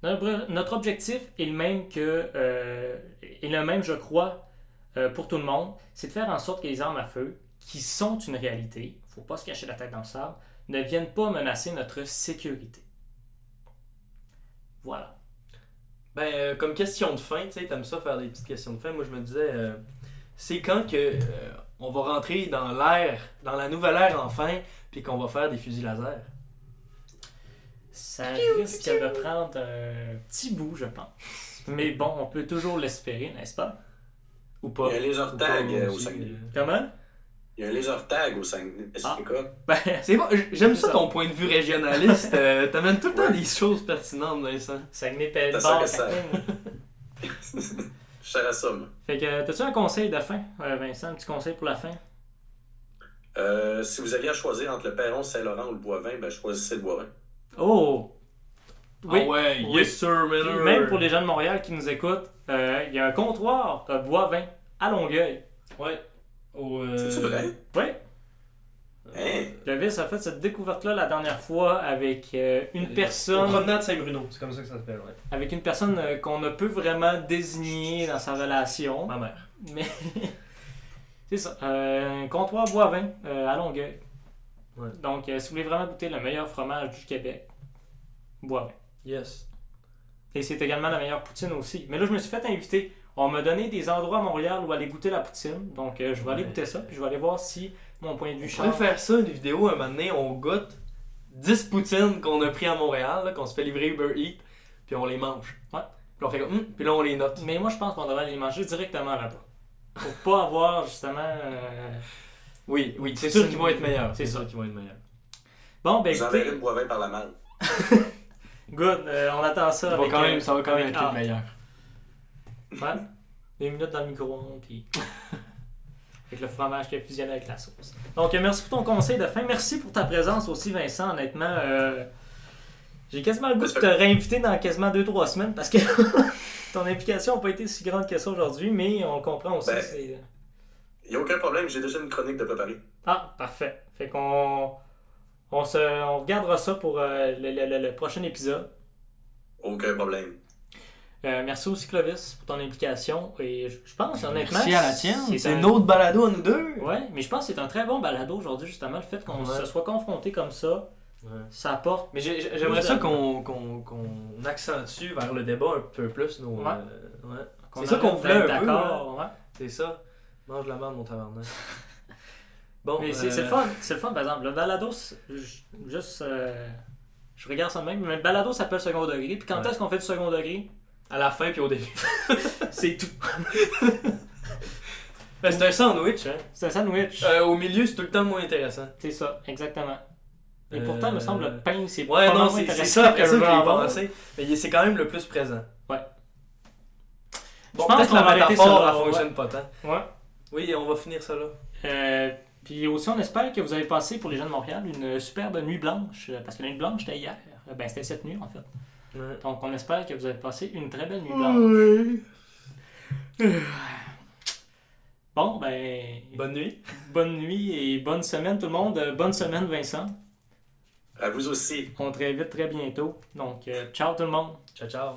Notre, objectif est le même que euh, est le même, je crois, euh, pour tout le monde, c'est de faire en sorte que les armes à feu, qui sont une réalité, faut pas se cacher la tête dans le sable, ne viennent pas menacer notre sécurité. Voilà. Ben, euh, comme question de fin, tu sais, t'aimes ça faire des petites questions de fin. Moi, je me disais, euh, c'est quand que euh, on va rentrer dans l'ère, dans la nouvelle ère enfin, puis qu'on va faire des fusils laser? Ça risque de prendre un petit bout, je pense. <laughs> Mais bon, on peut toujours l'espérer, n'est-ce pas? Ou pas. Il y a un laser Ou tag, pas euh, au Saguenay. euh. Comment? Il y a un laser tag au Saguenay. Est-ce Ah. Ben, <laughs> C'est bon, j'aime ça ça. ton point de vue régionaliste. euh, T'amènes tout le temps Ouais. des choses pertinentes, Vincent. Saguenay pèle C'est ça que ça-. <laughs> Je serais à ça, moi. Fait que, t'as-tu un conseil de fin, euh, Vincent? Un petit conseil pour la fin? Euh, si vous aviez à choisir entre le Perron Saint-Laurent ou le Boivin, ben choisissez le Boivin. Oh! Oui. Ah ouais, Oui. yes sir, Puis même pour les gens de Montréal qui nous écoutent, euh, il y a un comptoir de bois-vin à Longueuil. Ouais. Euh, C'est-tu vrai? Oui, Hein? Levis a fait cette découverte-là la dernière fois avec euh, une personne, promenade Saint-Bruno, c'est comme ça que ça s'appelle, ouais. avec une personne euh, qu'on ne peut vraiment désigner dans sa relation. Ma mère. Mais <laughs> c'est ça, euh, un comptoir bois-vin euh, à Longueuil. Ouais. Donc, euh, si vous voulez vraiment goûter le meilleur fromage du Québec, bois-vin. Yes. Et c'est également la meilleure poutine aussi. Mais là, je me suis fait inviter. On m'a donné des endroits à Montréal où aller goûter la poutine. Donc, euh, je vais aller Ouais. goûter ça. Puis je vais aller voir si mon point de vue Je pourrais change. faire ça, une vidéo, un moment donné, on goûte 10 poutines qu'on a pris à Montréal, qu'on se fait livrer Uber Eats, puis on les mange. Ouais. Puis on fait comme, Hum puis là on les note. Mais moi, je pense qu'on devrait les manger directement là-bas. Pour pas avoir justement. euh, Oui, oui, c'est sûr qu'ils vont être meilleurs. C'est sûr qu'ils vont être meilleurs. Bon, ben écoutez, le Boivin par la malle. <laughs> good. euh, on attend ça. Ça va avec, quand euh, même, ça va quand même être le meilleur. Ouais. Deux minutes dans le micro-ondes, puis. <laughs> avec le fromage qui a fusionné avec la sauce. Donc, euh, merci pour ton conseil de fin. Merci pour ta présence aussi, Vincent. Honnêtement, euh, j'ai quasiment le goût de te réinviter dans quasiment 2-3 semaines parce que <laughs> ton implication n'a pas été si grande que ça aujourd'hui, mais on comprend aussi. Ben. Il n'y a aucun problème, j'ai déjà une chronique de préparer. Ah, parfait. Fait qu'on. On, se, on regardera ça pour euh, le, le- le- le prochain épisode. Aucun problème. Euh, merci aussi, Clovis, pour ton implication. Et je, je pense, honnêtement. Merci à la tienne. C'est un- une autre balado à nous deux. Ouais, mais je pense que c'est un très bon balado aujourd'hui, justement. Le fait qu'on Ouais. se soit confronté comme ça, ça apporte. Mais j'ai- j'ai- j'aimerais ça qu'on qu'on- qu'on accentue vers le débat un peu plus nos. Ouais. euh, ouais. C'est ça qu'on voulait un peu, D'accord, ouais. C'est ça. Mange la merde, mon tabarnak. <laughs> Bon, Mais c'est euh, c'est le fun, c'est le fun, par exemple. Le balado, juste. euh, je regarde ça de même, mais le balado s'appelle second degré. Puis quand Ouais. est-ce qu'on fait du second degré? À la fin puis au début. <laughs> <laughs> C'est tout. Ben, c'est un sandwich, hein. C'est un sandwich. Euh, au milieu, c'est tout le temps moins intéressant. C'est ça, exactement. Et Euh, pourtant, il me semble le pain, c'est Ouais, pas non, moins intéressant ça, que ça que pensé. Mais c'est quand même le plus présent. Ouais. Bon, peut-être qu'on la métaphore, ouais. fonctionne pas tant. Ouais. Oui, on va finir ça là. Euh, puis aussi, on espère que vous avez passé pour les gens de Montréal une superbe nuit blanche. euh, Parce que la nuit blanche, c'était hier. Euh, Ben, c'était cette nuit, en fait. Ouais. Donc, on espère que vous avez passé une très belle nuit blanche. Oui. <sighs> Bon, ben, Bonne nuit. bonne nuit et bonne semaine, tout le monde. Euh, Bonne semaine, Vincent. À vous aussi. On te réinvite très bientôt. Donc, euh, ciao tout le monde. Ciao, ciao.